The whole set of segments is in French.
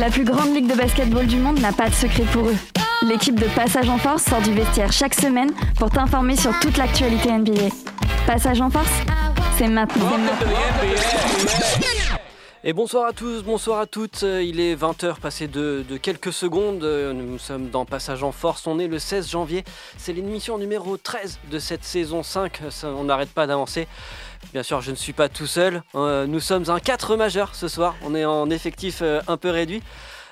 La plus grande ligue de basketball du monde n'a pas de secret pour eux. L'équipe de Passage en Force sort du vestiaire chaque semaine pour t'informer sur toute l'actualité NBA. Passage en Force, c'est maintenant. Et bonsoir à tous, bonsoir à toutes. Il est 20h passé de, de quelques secondes. Nous sommes dans Passage en Force. On est le 16 janvier. C'est l'émission numéro 13 de cette saison 5. Ça, on n'arrête pas d'avancer. Bien sûr, je ne suis pas tout seul. Euh, Nous sommes un 4 majeur ce soir. On est en effectif euh, un peu réduit.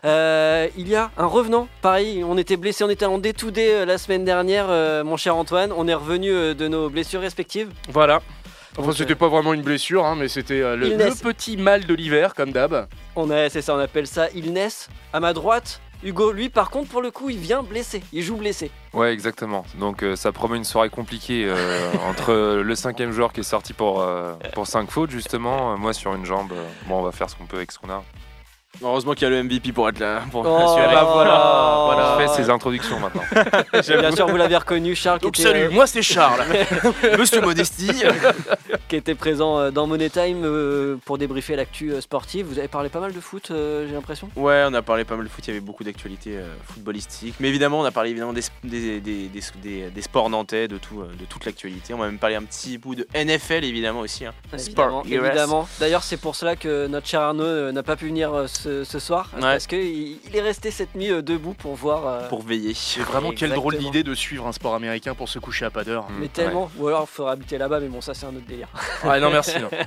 Euh, il y a un revenant, pareil, on était blessé, on était en D2D euh, la semaine dernière, mon cher Antoine. On est revenu de nos blessures respectives. Voilà. Enfin, c'était pas vraiment une blessure, hein, mais c'était le, petit mal de l'hiver, comme d'hab. On a, c'est ça, on appelle ça illness. À ma droite, Hugo, lui, par contre, pour le coup, il vient blessé. Il joue blessé. Ouais, exactement. Donc euh, ça promet une soirée compliquée euh, entre le cinquième joueur qui est sorti pour, euh, pour 5 fautes, justement. moi sur une jambe. bon, on va faire ce qu'on peut avec ce qu'on a. Heureusement qu'il y a le MVP pour être là. Pour Oh, assurer. bah voilà, voilà. Je fais ses introductions maintenant. Bien sûr, vous l'avez reconnu, Charles, qui Donc était, salut, euh, moi c'est Charles, Monsieur Modesty. qui était présent euh, dans Money Time euh, pour débriefer l'actu sportive. Vous avez parlé pas mal de foot, j'ai l'impression? Ouais, on a parlé pas mal de foot, il y avait beaucoup d'actualités footballistiques. Mais évidemment, on a parlé évidemment des, des, des, des, des- des sports nantais, de, tout, de toute l'actualité. On va même parler un petit bout de NFL évidemment aussi. hein. Évidemment, évidemment. D'ailleurs, c'est pour cela que notre cher Arnaud n'a pas pu venir ce, ce soir. Ouais. Parce qu'il il est resté cette nuit euh, debout pour voir. euh, Pour veiller. C'est vraiment quelle drôle d'idée de suivre un sport américain pour se coucher à pas d'heure. Mais tellement. Ou alors, il faudra habiter là-bas, mais bon, ça, c'est un autre délire. Ouais, non, merci. non.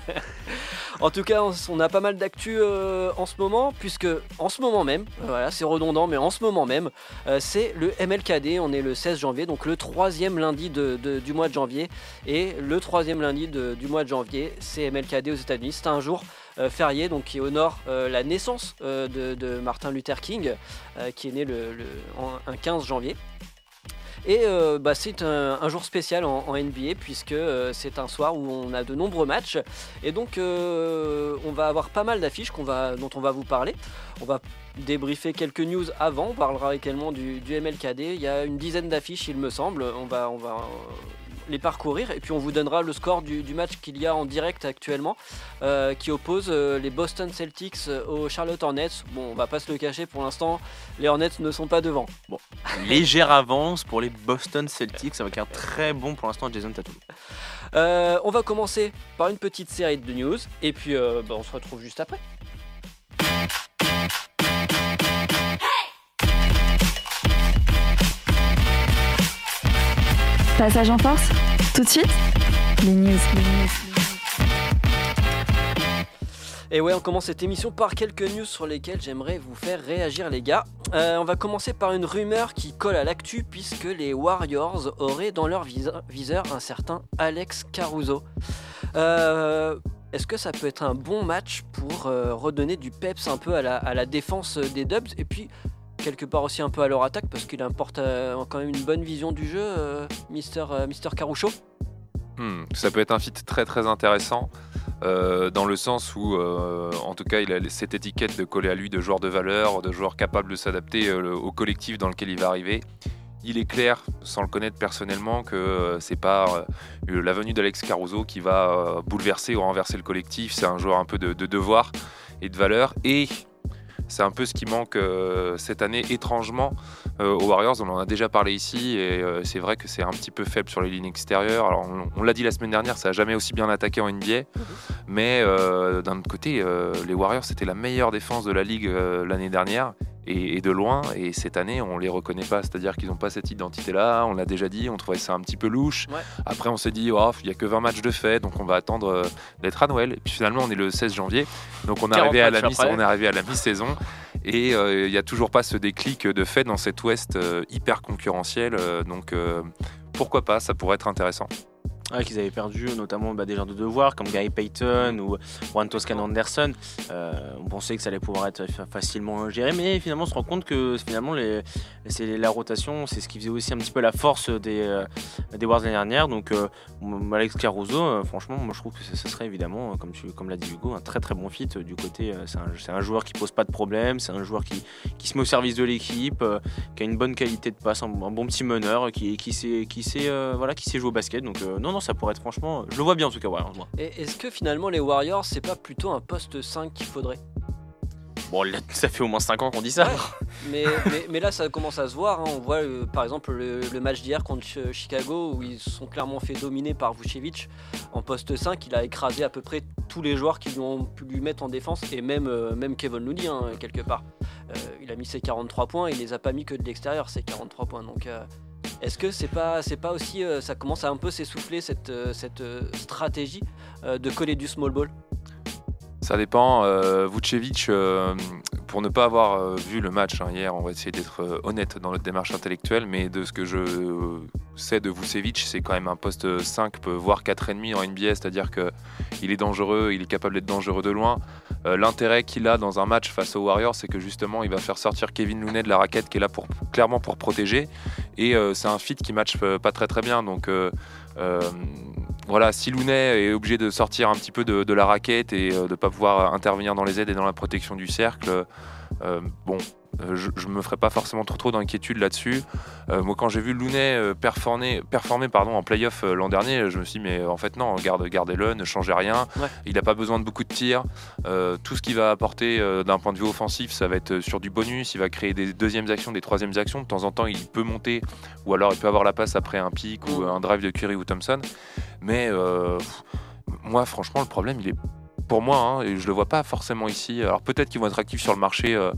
En tout cas, on, on a pas mal d'actu euh, en ce moment, puisque en ce moment même, euh, voilà, c'est redondant, mais en ce moment même, euh, c'est le MLKD. On est le 16 janvier, donc le troisième lundi de- de- du mois de janvier. Et le troisième lundi de- du mois de janvier, c'est MLKD aux États-Unis. C'est un jour férié, donc qui honore euh, la naissance euh, de, Martin Luther King, euh, qui est né le, le- en, un 15 janvier. Et euh, bah, c'est un, jour spécial en, NBA puisque euh, c'est un soir où on a de nombreux matchs et donc euh, on va avoir pas mal d'affiches dont on va vous parler. On va débriefer quelques news avant, on parlera également du, du MLKD. Il y a une dizaine d'affiches il me semble. On va, on va euh, les parcourir et puis on vous donnera le score du, du match qu'il y a en direct actuellement euh, qui oppose euh, les Boston Celtics euh, aux Charlotte Hornets. Bon on va pas se le cacher pour l'instant les Hornets ne sont pas devant. Bon Légère avance pour les Boston Celtics avec un très bon pour l'instant Jason Tatum. Euh, on va commencer par une petite série de news et puis bah, on se retrouve juste après. Passage en Force, tout de suite. Et ouais, on commence cette émission par quelques news sur lesquelles j'aimerais vous faire réagir les gars. Euh, on va commencer par une rumeur qui colle à l'actu puisque les Warriors auraient dans leur viseur un certain Alex Caruso. Euh, Est-ce que ça peut être un bon match pour euh, redonner du peps un peu à la défense des Dubs? Et puis quelque part aussi un peu à leur attaque parce qu'il importe euh, quand même une bonne vision du jeu, euh, Mister, euh, Mister Caruso Hmm, ça peut être un fit très très intéressant dans le sens où, en tout cas, il a cette étiquette de coller à lui de joueur de valeur, de joueur capable de s'adapter au collectif dans lequel il va arriver. Il est clair, sans le connaître personnellement, que c'est pas la venue d'Alex Caruso qui va bouleverser ou renverser le collectif. C'est un joueur un peu de devoir et de valeur. Et c'est un peu ce qui manque euh, cette année, étrangement, aux Warriors. On en a déjà parlé ici, et euh, c'est vrai que c'est un petit peu faible sur les lignes extérieures. Alors, on, on l'a dit la semaine dernière, ça n'a jamais aussi bien attaqué en NBA. Mais euh, d'un autre côté, euh, les Warriors, c'était la meilleure défense de la ligue euh, l'année dernière. Et, de loin, et cette année on les reconnaît pas, c'est-à-dire qu'ils n'ont pas cette identité-là, on l'a déjà dit, on trouvait ça un petit peu louche. Ouais. Après on s'est dit, oh, il y a que 20 matchs de fait, donc on va attendre euh, d'être à Noël. Et puis finalement on est le 16 janvier, donc on est 40 arrivé à la matchs mi- après. on est arrivé à la mi-saison. Et euh, il n'y a toujours pas ce déclic de fait dans cet Ouest euh, hyper concurrentiel. euh, donc pourquoi pas, ça pourrait être intéressant. Qu'ils avaient perdu notamment bah, des gens de devoir comme Gary Payton ou Juan Toscano Anderson. Euh, on pensait que ça allait pouvoir être fa- facilement géré, mais finalement on se rend compte que finalement la rotation, c'est ce qui faisait aussi un petit peu la force des, euh, des Wars l'année dernière. Donc euh, Alex Caruso, franchement, moi je trouve que ce serait évidemment, comme, comme l'a dit Hugo, un très très bon fit du côté. c'est un, joueur qui pose pas de problème, c'est un joueur qui, qui se met au service de l'équipe, qui a une bonne qualité de passe, un, bon petit meneur, qui, qui sait, qui voilà, qui sait jouer au basket. Donc non, non, ça pourrait être franchement, je le vois bien en tout cas. Ouais, moi. Et est-ce que finalement les Warriors, c'est pas plutôt un poste 5 qu'il faudrait Bon, là, ça fait au moins 5 ans qu'on dit ça. Ouais. mais, mais, mais là, ça commence à se voir. hein. On voit euh, par exemple le, le match d'hier contre Ch- Chicago où ils se sont clairement fait dominer par Vucevic. En poste 5, il a écrasé à peu près tous les joueurs qui lui ont pu lui mettre en défense et même, euh, même Kevin Looney, hein, quelque part. Euh, il a mis ses 43 points, il les a pas mis que de l'extérieur, ses 43 points. Donc. Est-ce que c'est pas aussi euh, ça commence à un peu s'essouffler cette, euh, cette euh, stratégie de coller du small ball? Ça dépend. Euh, Vucevic, euh, pour ne pas avoir euh, vu le match hein, hier, on va essayer d'être honnête dans notre démarche intellectuelle, mais de ce que je sais de Vucevic, c'est quand même un poste 5, peut- voire 4,5 en NBA, c'est-à-dire qu'il est dangereux, il est capable d'être dangereux de loin. L'intérêt qu'il a dans un match face aux Warriors, c'est que justement, il va faire sortir Kevin Looney de la raquette qui est là pour, clairement pour protéger. Et c'est un fit qui match pas très très bien. Donc voilà, si Looney est obligé de sortir un petit peu de, la raquette et euh, de ne pas pouvoir intervenir dans les aides et dans la protection du cercle, euh, bon, euh, je, je me ferai pas forcément trop trop d'inquiétude là-dessus. Euh, moi, quand j'ai vu Looney euh, performer, performer pardon, en playoff euh, l'an dernier, je me suis dit, mais euh, en fait, non, garde, gardez-le, ne changez rien. Ouais. Il n'a pas besoin de beaucoup de tirs. Euh, tout ce qu'il va apporter euh, d'un point de vue offensif, ça va être sur du bonus. Il va créer des deuxièmes actions, des troisièmes actions. De temps en temps, il peut monter ou alors il peut avoir la passe après un pic ou un drive de Curry ou Thompson. Mais euh, pff, moi, franchement, le problème, il est pour moi, hein, et je le vois pas forcément ici. Alors peut-être qu'ils vont être actifs sur le marché euh, euh,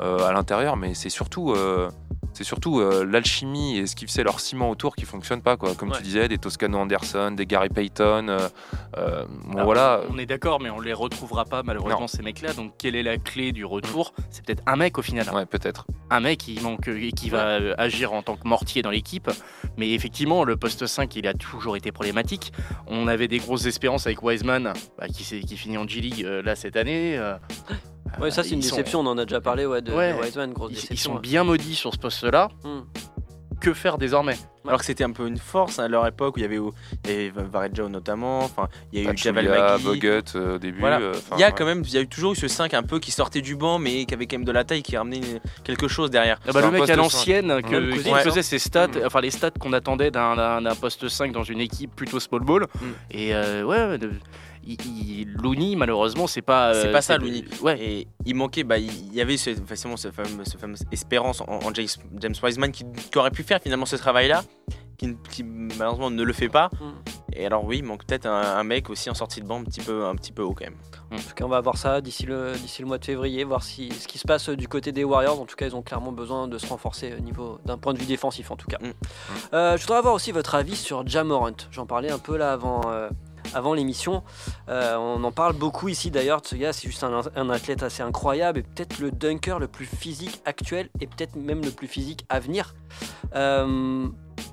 à l'intérieur, mais c'est surtout, euh, c'est surtout euh, l'alchimie et ce qui fait leur ciment autour qui fonctionne pas. Quoi. Comme Ouais. tu disais, des Toscano Anderson, des Gary Payton. euh, euh, bon, Alors, voilà. On est d'accord, mais on les retrouvera pas malheureusement Non. ces mecs-là. Donc quelle est la clé du retour? C'est peut-être un mec au final. Ouais, peut-être. Un mec qui manque et qui va euh, agir en tant que mortier dans l'équipe. Mais effectivement, le poste 5, il a toujours été problématique. On avait des grosses espérances avec Wiseman, bah, qui, finit en G-League euh, là cette année. Euh, Ouais, ça c'est une ils sont- déception, on en a déjà parlé ouais, de, Ouais. de Wiseman, grosse Ils, ils déception. sont bien maudits sur ce poste-là. Hmm. Que faire désormais? Alors que c'était un peu une force à leur époque où il y avait, il y avait Varejao notamment, enfin il y a eu Javel Pachulia, Magui. Bogut euh, au début. Voilà. euh, Il y a ouais. quand même, il y a eu toujours eu ce 5 un peu qui sortait du banc mais qui avait quand même de la taille, qui ramenait une- quelque chose derrière. Ah bah, C'est le mec à l'ancienne que- qui faisait ses stats, Mm. enfin les stats qu'on attendait d'un- poste 5 dans une équipe plutôt small ball. Mm. Et euh, ouais, ouais, de- il, il- Looney, malheureusement, c'est pas. C'est euh, pas ça, Looney. Ouais. Et il manquait, bah, il y avait ce, facilement ce fameux, ce fameux espérance en, en James, James Wiseman qui, qui aurait pu faire finalement ce travail-là, qui, malheureusement ne le fait pas. Hmm. Et alors oui, il manque peut-être un, un mec aussi en sortie de banc un petit peu, un petit peu haut quand même. En tout cas, on va voir ça d'ici le, d'ici le mois de février, voir si, ce qui se passe euh, du côté des Warriors. En tout cas, ils ont clairement besoin de se renforcer au niveau d'un point de vue défensif, en tout cas. Mm. Euh, je voudrais avoir aussi votre avis sur Jamorant. J'en parlais un peu là avant, euh, avant l'émission. Euh, on en parle beaucoup ici d'ailleurs de ce gars. C'est juste un, athlète assez incroyable et peut-être le dunker le plus physique actuel et peut-être même le plus physique à venir. Euh,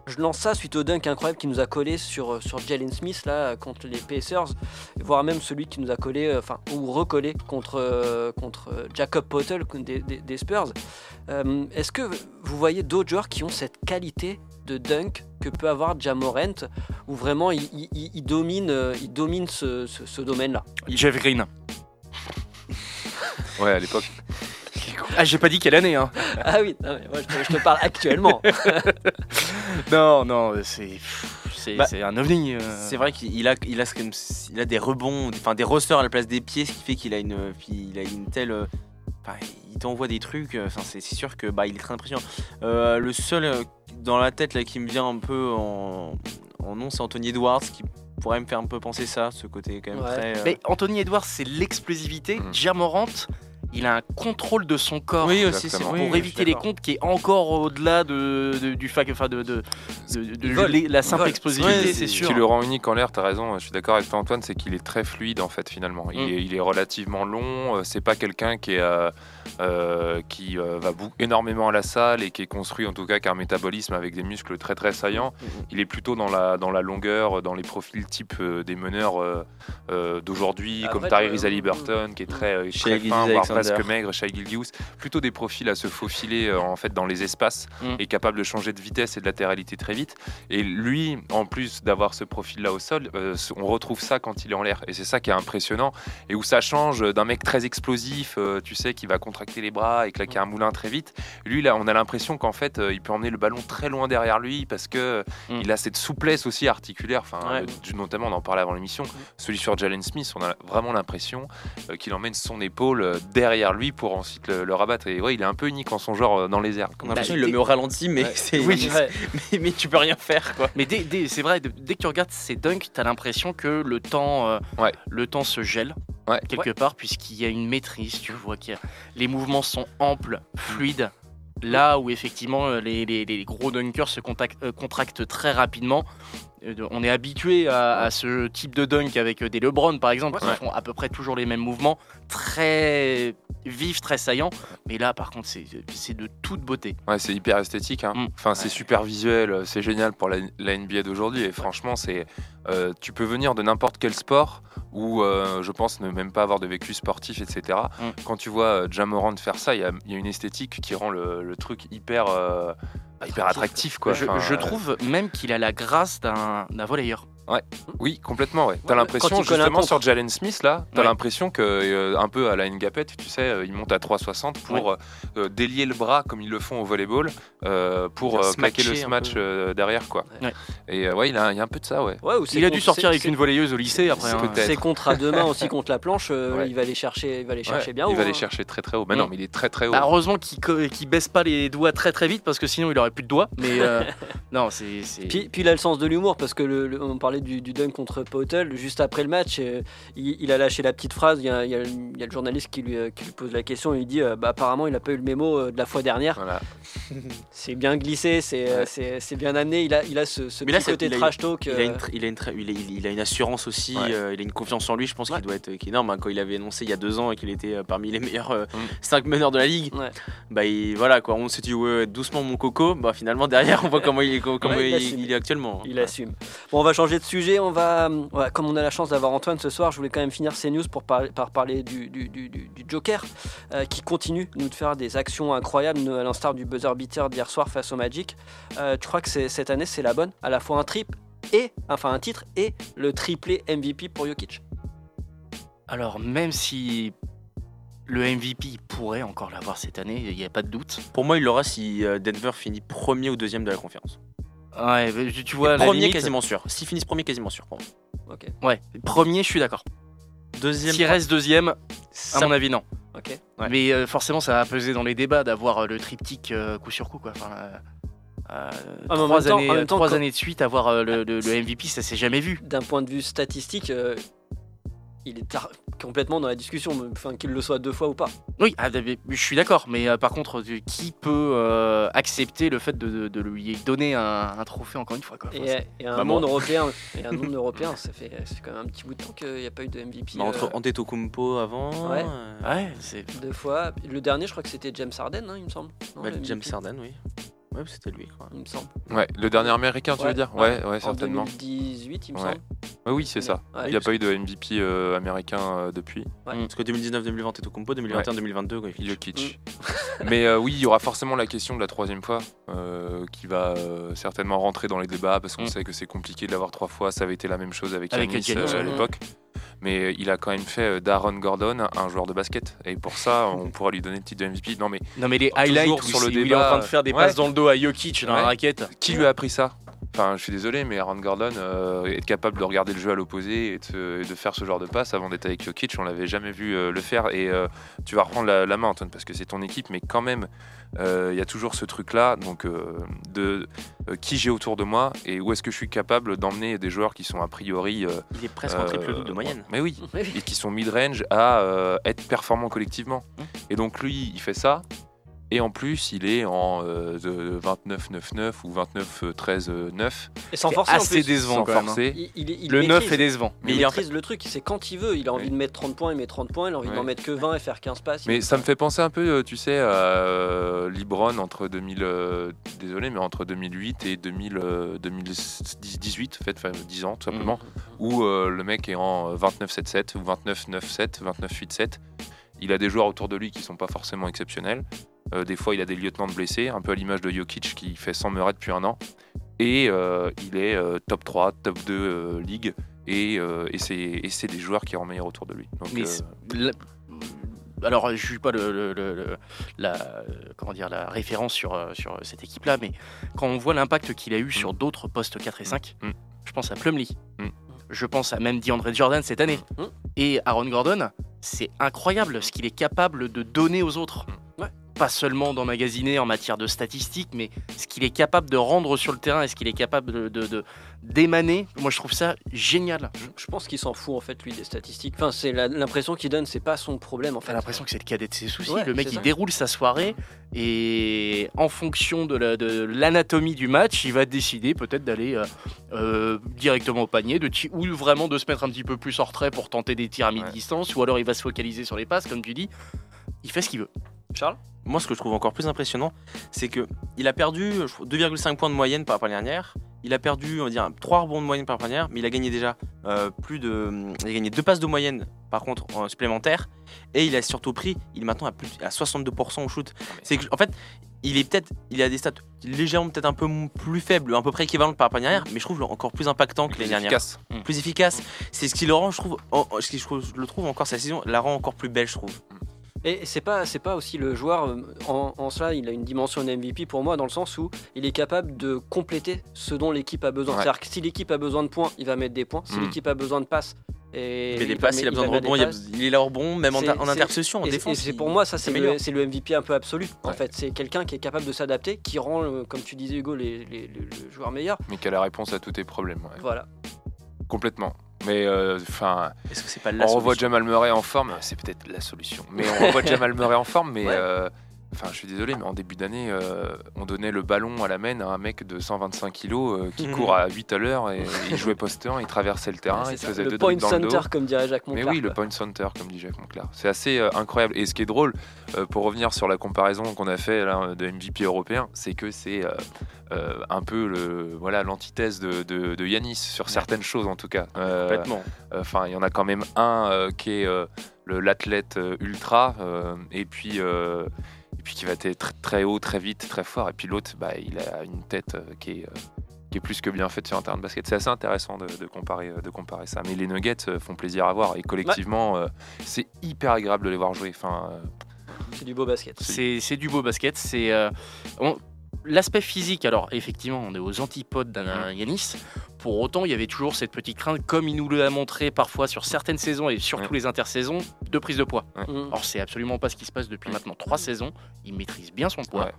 je lance ça suite au dunk incroyable qui nous a collé sur, sur Jalen Smith là, contre les Pacers, voire même celui qui nous a collé, euh, enfin, ou recollé contre, contre Jacob Potel des, Spurs. Est-ce que vous voyez d'autres joueurs qui ont cette qualité de dunk que peut avoir Jamorant, où vraiment il, il- il- il domine, euh, il domine ce, ce- ce domaine-là Jeff Green. Ouais, à l'époque. Ah, j'ai pas dit quelle année, hein. Ah oui, non, mais moi, je, te, je te parle actuellement. Non, non, c'est. C'est Bah, c'est un ovni. euh. C'est vrai qu'il a, il a, ce- il a des rebonds, enfin des ressorts à la place des pieds, ce qui fait qu'il a une, il a une telle, euh, enfin, il t'envoie des trucs. euh, Enfin, c'est sûr que bah, il est très impressionnant. Euh, le seul euh, dans la tête là qui me vient un peu en, en nom, c'est Anthony Edwards qui pourrait me faire un peu penser ça, ce côté quand même Ouais. très. euh, Mais Anthony Edwards, c'est l'explosivité. Mhm. Jamorant, il a un contrôle de son corps. oui aussi, pour oui, éviter les comptes qui est encore au-delà de, de- du fac, enfin de, la simple explosivité, Ouais, c'est sûr. Ce qui le rend unique en l'air, t'as raison, je suis d'accord avec toi Antoine, c'est qu'il est très fluide en fait finalement. Il, Mm. est, il est relativement long, c'est pas quelqu'un qui est, euh, euh, qui euh, va énormément à la salle et qui est construit en tout cas qui a un métabolisme avec des muscles très très saillants. Il est plutôt dans la, dans la longueur, dans les profils type euh, des meneurs euh, euh, d'aujourd'hui, Après, comme Tyree tu- Haliburton, qui est très, euh, Shai très fin, voire presque maigre, Shai Gilgeous. Plutôt des profils à se faufiler euh, en fait dans les espaces Mm. et capable de changer de vitesse et de latéralité très vite. Et lui, en plus d'avoir ce profil-là au sol, euh, on retrouve ça quand il est en l'air. Et c'est ça qui est impressionnant et où ça change d'un mec très explosif, euh, tu sais, qui va contracter les bras et claquer un moulin très vite. Lui, là, on a l'impression qu'en fait, euh, il peut emmener le ballon très loin derrière lui parce que Mm. il a cette souplesse aussi articulaire. Enfin, Ouais. euh, notamment, on en parlait avant l'émission. Celui sur Jalen Smith, on a vraiment l'impression euh, qu'il emmène son épaule derrière lui pour ensuite le, le rabattre. Et ouais, il est un peu unique en son genre dans les airs. On a l'impression qu'il le met au ralenti, mais, c'est- Oui, mais, mais tu peux rien faire quoi. Mais dès, dès- c'est vrai, dès que tu regardes ces dunks, t'as l'impression que le temps, euh, Ouais. le temps se gèle Ouais. quelque part, puisqu'il y a une maîtrise. Tu vois que les mouvements sont amples, fluides. Là où effectivement euh, les, les- les gros dunkers se contactent- euh, contractent très rapidement. Euh, On est habitué à, à ce type de dunk avec euh, des LeBron par exemple, qui font à peu près toujours les mêmes mouvements, très vifs, très saillants. Mais là, par contre, c'est de toute beauté. Ouais, c'est hyper esthétique. hein. Mm. Enfin, c'est super visuel. euh, C'est génial pour la, la NBA d'aujourd'hui. Et franchement, c'est, euh, tu peux venir de n'importe quel sport ou euh, je pense ne même pas avoir de vécu sportif, etc. Mm. Quand tu vois Jamorant faire ça, il y a, il y a une esthétique qui rend le, le truc hyper, euh, hyper attractif. Quoi. je, Enfin, je euh, trouve même qu'il a la grâce d'un d'un volleyeur. Oui, complètement. Ouais. T'as Ouais, l'impression il justement sur Jalen Smith là, t'as Ouais. l'impression que euh, un peu à la Ngapet, tu sais, euh, il monte à 360 pour euh, euh, délier le bras comme ils le font au volleyball euh, pour euh, claquer le euh, derrière quoi. Ouais. Et euh, ouais, il a, il y a un peu de ça, ouais. Ouais, Il a dû sortir avec une volleyeuse au lycée après. c'est hein. contre à deux mains aussi contre la planche. euh, Ouais. Il va aller chercher, il va aller chercher Ouais, bien. il haut, va aller hein. chercher très très haut. Mais Mm. non, mais il est très très haut. Bah, heureusement qu'il qu'il baisse pas les doigts très très vite parce que sinon il aurait plus de doigts. Mais non, c'est. Puis, puis il a le sens de l'humour parce que le- on parlait du, du dunk contre Potel juste après le match euh, il, il a lâché la petite phrase il y a, il y a le- il y a le journaliste qui lui, euh, qui lui pose la question et il dit euh, bah, apparemment il a pas eu le mémo euh, de la fois dernière Voilà. c'est bien glissé c'est Ouais. bien amené il a, il a ce, ce Mais petit là, c'est- côté trash talk Il a, euh, une, il, a une tr- il, a, il a une assurance aussi, Ouais. euh, il a une confiance en lui, je pense Ouais. qu'il doit être est énorme. hein. Quand il avait annoncé il y a deux ans et qu'il était euh, parmi les meilleurs Mm. 5 meneurs de la ligue, Ouais. bah il- voilà quoi, on s'est dit ouais, doucement mon coco, bah finalement derrière on voit comment il est, comment Ouais, il il, assume. il est actuellement. Il assume. Bon, on va changer de sujet. On va, ouais, comme on a la chance d'avoir Antoine ce soir, je voulais quand même finir ces news pour parler, par parler du, du- du- du- du Joker euh, qui continue nous de faire des actions incroyables, à l'instar du buzzer beater d'hier soir face au Magic. Euh, tu crois que c'est- cette année c'est la bonne? À la fois un trip et, enfin un titre et le triplé MVP pour Jokic. Alors même si le MVP pourrait encore l'avoir cette année, il n'y a pas de doute. Pour moi il l'aura si euh, Denver finit premier ou deuxième de la conférence. Ouais, tu vois, à premier limite- quasiment sûr. S'ils finissent premier quasiment sûr. Ouais, premier, je suis d'accord. Deuxième. S'il reste deuxième, à ça- mon avis, non. Ok. Ouais. Mais euh, forcément, ça va peser dans les débats d'avoir euh, le triptyque euh, coup sur coup. Quoi. Enfin, euh, euh, Ah, trois même années, même trois de suite, avoir euh, le, le- le MVP, ça s'est jamais vu. D'un point de vue statistique, euh, il est complètement dans la discussion, enfin qu'il le soit deux fois ou pas. Oui, ah, je suis d'accord. Mais euh, par contre, euh, qui peut euh, accepter le fait de, de- de lui donner un, un trophée encore une fois quoi. Enfin, Et, un Bah, monde européen, et un monde européen, ça fait c'est quand même un petit bout de temps qu'il n'y a pas eu de MVP. Bah, entre euh, Antetokounmpo avant. Ouais. Ouais, c'est. Deux fois. Le dernier, je crois que c'était James Harden, hein, il me semble. Non, bah, James MVP, Harden, oui. Ouais, c'était lui. Quoi. Il me semble. Ouais, le dernier américain, tu Ouais, veux dire ouais. Ouais, ouais, En certainement. 2018, il me Ouais. semble. Ouais, oui, c'est ça. Ouais, Il n'y a pas eu de MVP euh, américain euh, depuis. Parce que 2019-2020 Antetokounmpo, 2021-2022 quoi. Jokic. Mais euh, oui, il y aura forcément la question de la troisième fois euh, qui va euh, certainement rentrer dans les débats parce qu'on Mm. sait que c'est compliqué de l'avoir trois fois. Ça avait été la même chose avec, Avec euh, à l'époque. Mais il a quand même fait euh, d'Aaron Gordon un joueur de basket. Et pour ça, on pourra lui donner le titre de MVP. Non, mais Non mais les highlights sur le où il est débat, en train de faire des ouais. passes dans le dos à Jokic dans Ouais. la raquette. qui lui a appris ça? Enfin, je suis désolé, mais Aaron Gordon, euh, être capable de regarder le jeu à l'opposé et, de se- et de faire ce genre de passe avant d'être avec Jokic, on l'avait jamais vu euh, le faire. Et euh, tu vas reprendre la, la main, Antoine, parce que c'est ton équipe, mais quand même, il y a toujours ce truc-là, donc de qui j'ai autour de moi et où est-ce que je suis capable d'emmener des joueurs qui sont a priori Il est presque en triple double de moyenne. Mais oui, et qui sont mid-range à être performants collectivement. Mm. Et donc lui, il fait ça. Et en plus, il est en euh, de 29-9-9 ou 29-13-9. Et sans C'est forcer en assez plus. décevant Sans quand même. forcer. Il, il- il Le 9 maîtrise. est décevant. Mais il il est en maîtrise le truc, c'est quand il veut. Il a envie Oui. de mettre 30 points, il met 30 points. Il a envie d'en mettre que 20 et faire 15 passes. Mais ça me fait penser un peu, euh, tu sais, à euh, LeBron entre 2000, euh, désolé, mais entre 2008 et 2000, euh, 2018, en fait, enfin 10 ans tout simplement, où euh, le mec est en 29-7-7 ou 29-9-7, 29-8-7. Il a des joueurs autour de lui qui sont pas forcément exceptionnels. Euh, des fois, il a des lieutenants de blessés, un peu à l'image de Jokic qui fait 100 murets depuis un an. Et euh, il est euh, top 3, top 2 euh, ligue. Et, euh, et c'est et c'est des joueurs qui rendent meilleur autour de lui. Donc, Mais euh, Alors, je suis pas le, le- le- le- la, comment dire, la référence sur, sur cette équipe-là, mais quand on voit l'impact qu'il a eu sur d'autres postes 4 et 5, Mm. je pense à Plumlee, Mm. je pense à même DeAndre Jordan cette année, Mm. et Aaron Gordon, c'est incroyable ce qu'il est capable de donner aux autres. Pas seulement d'emmagasiner en matière de statistiques, mais ce qu'il est capable de rendre sur le terrain et ce qu'il est capable de, d'émaner, moi je trouve ça génial. Je, je pense qu'il s'en fout en fait lui des statistiques. Enfin, c'est l'impression qu'il donne, c'est pas son problème en fait. L'impression que c'est le cadet de ses soucis. Ouais, le mec, il ça. déroule sa soirée et en fonction de la- de l'anatomie du match, il va décider peut-être d'aller euh, euh, directement au panier de ou vraiment de se mettre un petit peu plus en retrait pour tenter des tirs à Ouais. mi-distance ou alors il va se focaliser sur les passes, comme tu dis. Il fait ce qu'il veut. Charles Moi, ce que je trouve encore plus impressionnant, c'est que il a perdu je crois, 2,5 points de moyenne par rapport à l'année dernière. Il a perdu, on va dire, 3 rebonds de moyenne par rapport à l'année dernière, mais il a gagné déjà euh, plus de. Il a gagné 2 passes de moyenne, par contre, en supplémentaire. Et il a surtout pris, il est maintenant à, plus, à 62% au shoot. C'est que, en fait, il est peut-être. Il a des stats légèrement peut-être un peu plus faibles, à peu près équivalentes par rapport à l'année dernière, mais je trouve encore plus impactant que l'année dernière. efficace. Plus efficace. C'est ce qui le rend, je trouve, ce qui je, le trouve encore, sa saison la rend encore plus belle, je trouve. Et c'est pas, c'est pas aussi le joueur, euh, en, en cela, il a une dimension de MVP pour moi, dans le sens où il est capable de compléter ce dont l'équipe a besoin. Ouais. C'est-à-dire que si l'équipe a besoin de points, il va mettre des points. Si Mm. l'équipe a besoin de passes, et Il passes, il a besoin de des il, est là au rebond, même en, en interception, en défense. C'est pour moi, ça c'est le, c'est le MVP un peu absolu. En fait, c'est quelqu'un qui est capable de s'adapter, qui rend, euh, comme tu disais Hugo, les, les- le, le joueur meilleur. Mais qui a la réponse à tous tes problèmes. ouais. Voilà. Complètement. Mais euh, enfin, pas on revoit Jamal Murray en forme? C'est peut-être la solution. Mais on revoit Jamal Murray en forme. Mais Ouais. euh, enfin, je suis désolé, mais en début d'année, euh, on donnait le ballon à la main à un mec de 125 kilos euh, qui Mhm. court à 8 à l'heure et il jouait poste 1, il traversait le terrain, il ça, faisait le deux point le dos. center, comme dirait Jacques Mais Monclar. oui, le point center, comme dit Jacques Monclar. C'est assez euh, incroyable. Et ce qui est drôle, pour revenir sur la comparaison qu'on a fait là, de MVP européen, c'est que c'est un peu le voilà l'antithèse de, de, de Yanis sur certaines choses en tout cas. Complètement. Enfin, il y en a quand même un qui est l'athlète ultra, euh, et puis euh, et puis qui va être très, très haut, très vite, très fort. Et puis l'autre, bah, il a une tête euh, qui est euh, qui est plus que bien faite sur un terrain de basket. C'est assez intéressant de, de comparer euh, de comparer ça. Mais les Nuggets font plaisir à voir et collectivement, euh, c'est hyper agréable de les voir jouer. Enfin, euh, C'est du beau basket. C'est c'est du beau basket. C'est euh, l'aspect physique. Alors effectivement, on est aux antipodes d'un Yanis. Pour autant, il y avait toujours cette petite crainte, comme il nous l'a montré parfois sur certaines saisons et surtout les intersaisons, de prise de poids. Mm. Or, c'est absolument pas ce qui se passe depuis maintenant trois saisons. Il maîtrise bien son poids.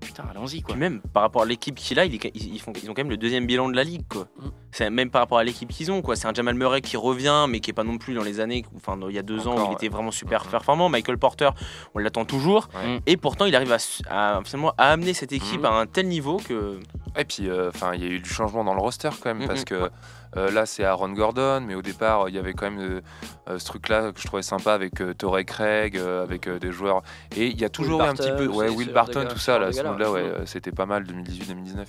Putain, allons-y quoi. Puis même par rapport à l'équipe qu'il a, ils, ils font, ils ont quand même le deuxième bilan de la ligue. Quoi. Mm. C'est même par rapport à l'équipe qu'ils ont. quoi. C'est un Jamal Murray qui revient, mais qui est pas non plus dans les années, enfin il y a deux ans Encore, où il était vraiment super Mhm. performant. Michael Porter, on l'attend toujours. Ouais. Et pourtant, il arrive à, s- à, finalement, à amener cette équipe à un tel niveau que. Et puis, euh, enfin, il y a eu du changement dans le roster quand même, parce que là, c'est Aaron Gordon, mais au départ, il y avait quand même euh, euh, ce truc-là que je trouvais sympa avec euh, Torrey Craig, euh, avec euh, des joueurs. Et il y a toujours eu un petit peu, ouais, Will Barton, tout ça, là, ce moment-là, ouais, euh, c'était pas mal 2018-2019.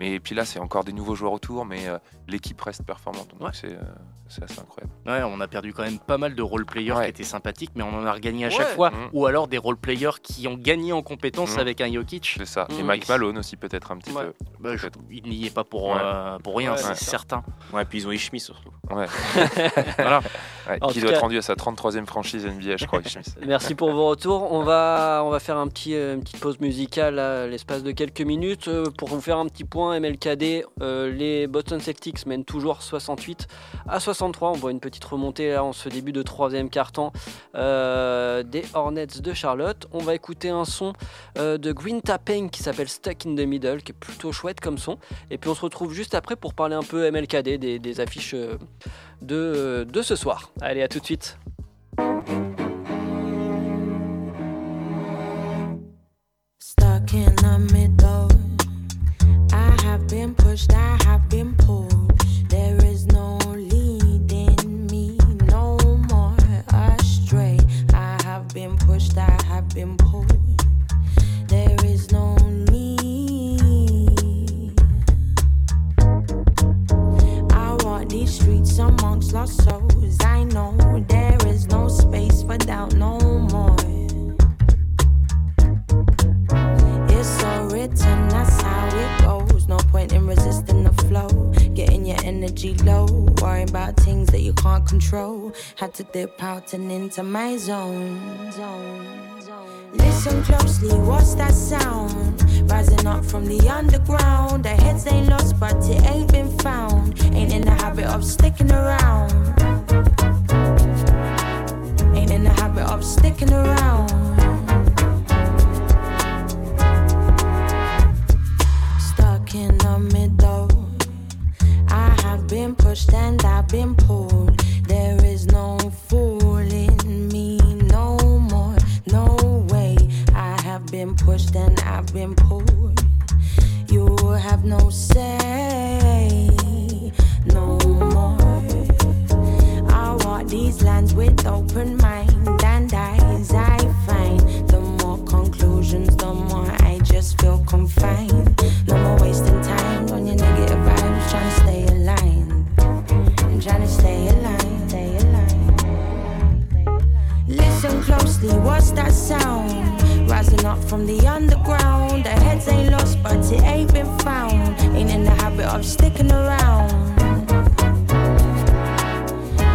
Mais puis là, c'est encore des nouveaux joueurs autour, mais euh, l'équipe reste performante, donc Ouais. c'est euh, c'est assez incroyable. Ouais, on a perdu quand même pas mal de role-players Ouais. qui étaient sympathiques, mais on en a regagné à Ouais. chaque fois. Mhm. Ou alors des role-players qui ont gagné en compétence Mhm. avec un Jokic. C'est ça. Et Mhm. Mike Malone aussi, peut-être un petit Ouais. peu. Bah, il n'y est pas pour, Ouais. euh, pour rien, Ouais, c'est certain. Ouais, puis ils ont Ishmi surtout. Ouais. Voilà. Ouais, qui doit cas- être rendu à sa 33e franchise NBA, je crois, Smith. Merci pour vos retours. On va, on va faire un petit, euh, une petite pause musicale à l'espace de quelques minutes euh, pour vous faire un petit point MLKD. euh, les Boston Celtics mènent toujours 68 à 63. On voit une petite remontée là en ce début de troisième quart-temps euh, des Hornets de Charlotte. On va écouter un son euh, de Green Tapping qui s'appelle Stuck in the Middle, qui est plutôt chouette comme son. Et puis on se retrouve juste après pour parler un peu MLKD, des, des affiches euh, de, de ce soir. Allez, à tout de suite. Stuck in the middle. I have been pushed, I have been pulled. There is no leading me no more astray. I have been pushed, I have been pulled. Streets amongst lost souls. I know there is no space for doubt no more. It's so written, that's how it goes. No point in resisting the flow. Getting your energy low. Worrying about things that you can't control. Had to dip out and into my zone. zone. Listen closely, what's that sound? Rising up from the underground. The heads ain't lost, but it ain't been found. Ain't in the habit of sticking around. Ain't in the habit of sticking around. Stuck in the middle. I have been pushed and I've been pulled. Been pushed and I've been pulled. You have no say. No more. I walk these lands with open mind up from the underground. The heads ain't lost, but it ain't been found. Ain't in the habit of sticking around.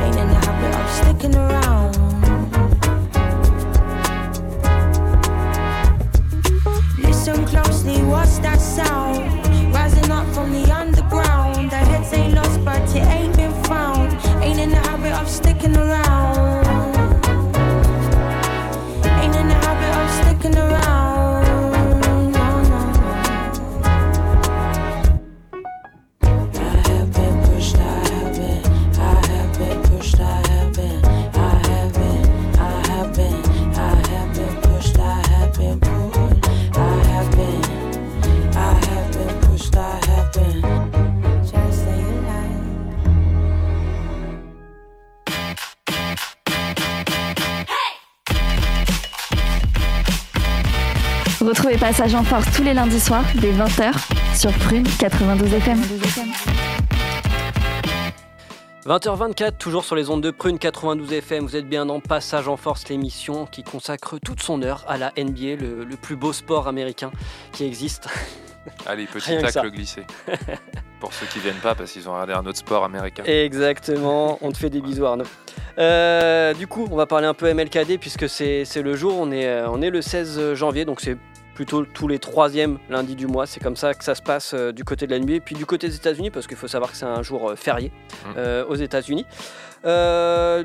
Ain't in the habit of sticking around. Listen closely, what's that sound? Passage en Force tous les lundis soirs dès 20h sur Prune 92 FM. 20h24, toujours sur les ondes de Prune 92 FM. Vous êtes bien dans Passage en Force, l'émission qui consacre toute son heure à la NBA, le, le plus beau sport américain qui existe. Allez, petit Rien tacle glissé. Pour ceux qui viennent pas parce qu'ils ont regardé un autre sport américain. Exactement, on te fait des bisous Arnaud. Euh, du coup, on va parler un peu MLKD puisque c'est le jour, on est, euh, on est le 16 janvier, donc c'est plutôt tous les troisièmes lundis du mois. C'est comme ça que ça se passe euh, du côté de la NBA. Et puis du côté des États-Unis, parce qu'il faut savoir que c'est un jour euh, férié Mhm. euh, aux États-Unis.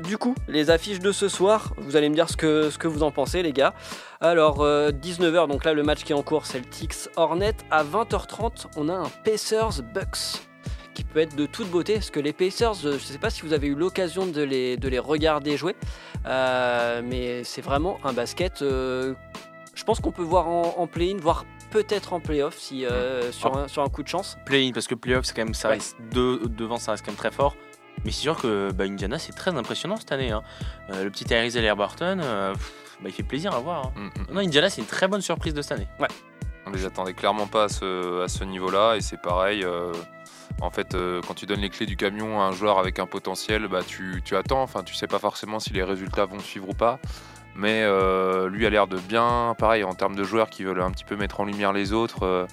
Du coup, les affiches de ce soir, vous allez me dire ce que, ce que vous en pensez, les gars. Alors, 19h, donc là, le match qui est en cours, Celtics Hornet. À 20h30, on a un Pacers Bucks qui peut être de toute beauté, parce que les Pacers, je ne sais pas si vous avez eu l'occasion de les, de les regarder jouer, euh, mais c'est vraiment un basket. euh, je pense qu'on peut voir en, en play-in, voire peut-être en play-off si, euh, sur, un, sur un coup de chance. Play-in, parce que playoff, c'est quand même, ça Ouais. reste de- devant, ça reste quand même très fort. Mais c'est sûr que bah, Indiana, c'est très impressionnant cette année. hein. Euh, le petit Harris Halliburton, euh, pff, bah, il fait plaisir à voir. hein. Mm, mm. Non, Indiana, c'est une très bonne surprise de cette année. On les attendait clairement pas à ce, à ce niveau-là et c'est pareil. euh, en fait, euh, quand tu donnes les clés du camion à un joueur avec un potentiel, bah, tu, tu attends. Enfin, tu sais pas forcément si les résultats vont suivre ou pas. Mais euh, lui a l'air de bien, pareil, en termes de joueurs qui veulent un petit peu mettre en lumière les autres. euh,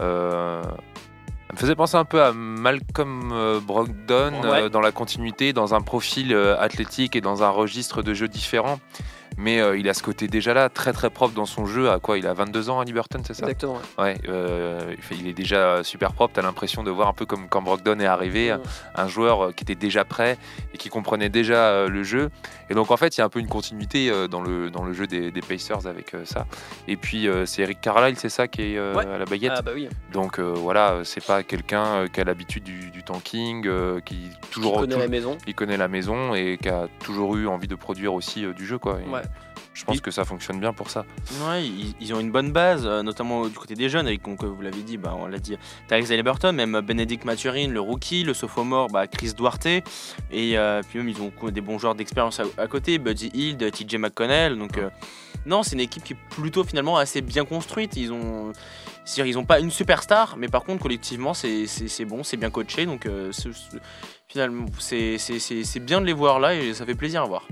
euh, ça me faisait penser un peu à Malcolm Brogdon Ouais. dans la continuité, dans un profil athlétique et dans un registre de jeu différent. Mais euh, il a ce côté déjà là, très très propre dans son jeu. À quoi Il a 22 ans, Ali Burton, c'est ça? Exactement. ouais. Ouais, euh, il il est déjà super propre. T'as l'impression de voir un peu comme quand Brogdon est arrivé, un joueur euh, qui était déjà prêt et qui comprenait déjà le jeu. Et donc en fait, il y a un peu une continuité dans le dans le jeu des, des Pacers avec ça. Et puis c'est Eric Carlisle, c'est ça qui est Ouais. à la baguette? Ah bah oui, Donc voilà, c'est pas quelqu'un qui a l'habitude du, du tanking, qui toujours connais tou- la maison. qui connaît la maison et qui a toujours eu envie de produire aussi du jeu quoi. Et Ouais. Je pense que ça fonctionne bien pour ça. Ouais, ils, ils ont une bonne base, euh, notamment du côté des jeunes, avec, donc, euh, vous l'avez dit, bah, on l'a dit, Tarek Burton, même Benedict Maturin, le rookie, le sophomore, bah, Chris Duarte, et euh, puis même ils ont des bons joueurs d'expérience à, à côté, Buddy Hield, TJ McConnell, donc euh, non, c'est une équipe qui est plutôt finalement assez bien construite. Ils ont, c'est-à-dire, ils ont pas une superstar, mais par contre collectivement c'est bon, c'est bien coaché, donc euh, finalement c'est bien de les voir là et ça fait plaisir à voir.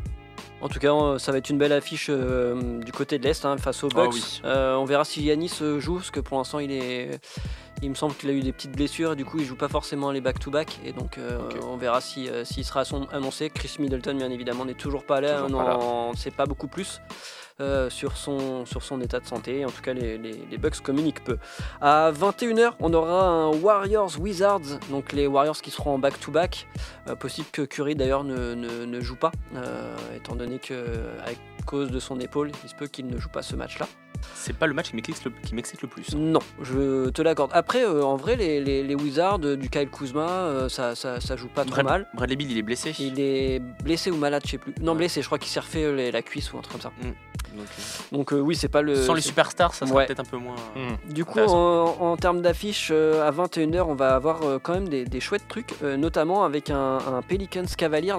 En tout cas, euh, ça va être une belle affiche euh, du côté de l'Est hein, face aux Oh Bucks. oui. Euh, on verra si Yanis joue, parce que pour l'instant, il est. Il me semble qu'il a eu des petites blessures et du coup il joue pas forcément les back-to-back et donc euh, on verra si, s'il sera son- annoncé. Chris Middleton bien évidemment n'est toujours pas là, Toujours on n'en sait pas beaucoup plus euh, sur, son, sur son état de santé. En tout cas les, les, les Bucks communiquent peu. À 21h on aura un Warriors Wizards, donc les Warriors qui seront en back-to-back. Euh, possible que Curry d'ailleurs ne, ne- ne joue pas, euh, étant donné que à cause de son épaule, il se peut qu'il ne joue pas ce match-là. C'est pas le match qui m'excite le, plus. Non, je te l'accorde. Après, euh, en vrai, les, les- les Wizards euh, du Kyle Kuzma, euh, ça, ça, ça joue pas trop Brad- mal. Bradley Bill il est blessé. Il est blessé ou malade, je sais plus. Non, Ouais. blessé, je crois qu'il s'est refait les- la cuisse ou un truc comme ça. Euh, Donc euh, oui, c'est pas le. sans les superstars, ça sera Ouais. peut-être un peu moins. Hmm. Du coup, en, en termes d'affiches, euh, à 21h, on va avoir euh, quand même des, des chouettes trucs, euh, notamment avec un, un Pelicans Cavaliers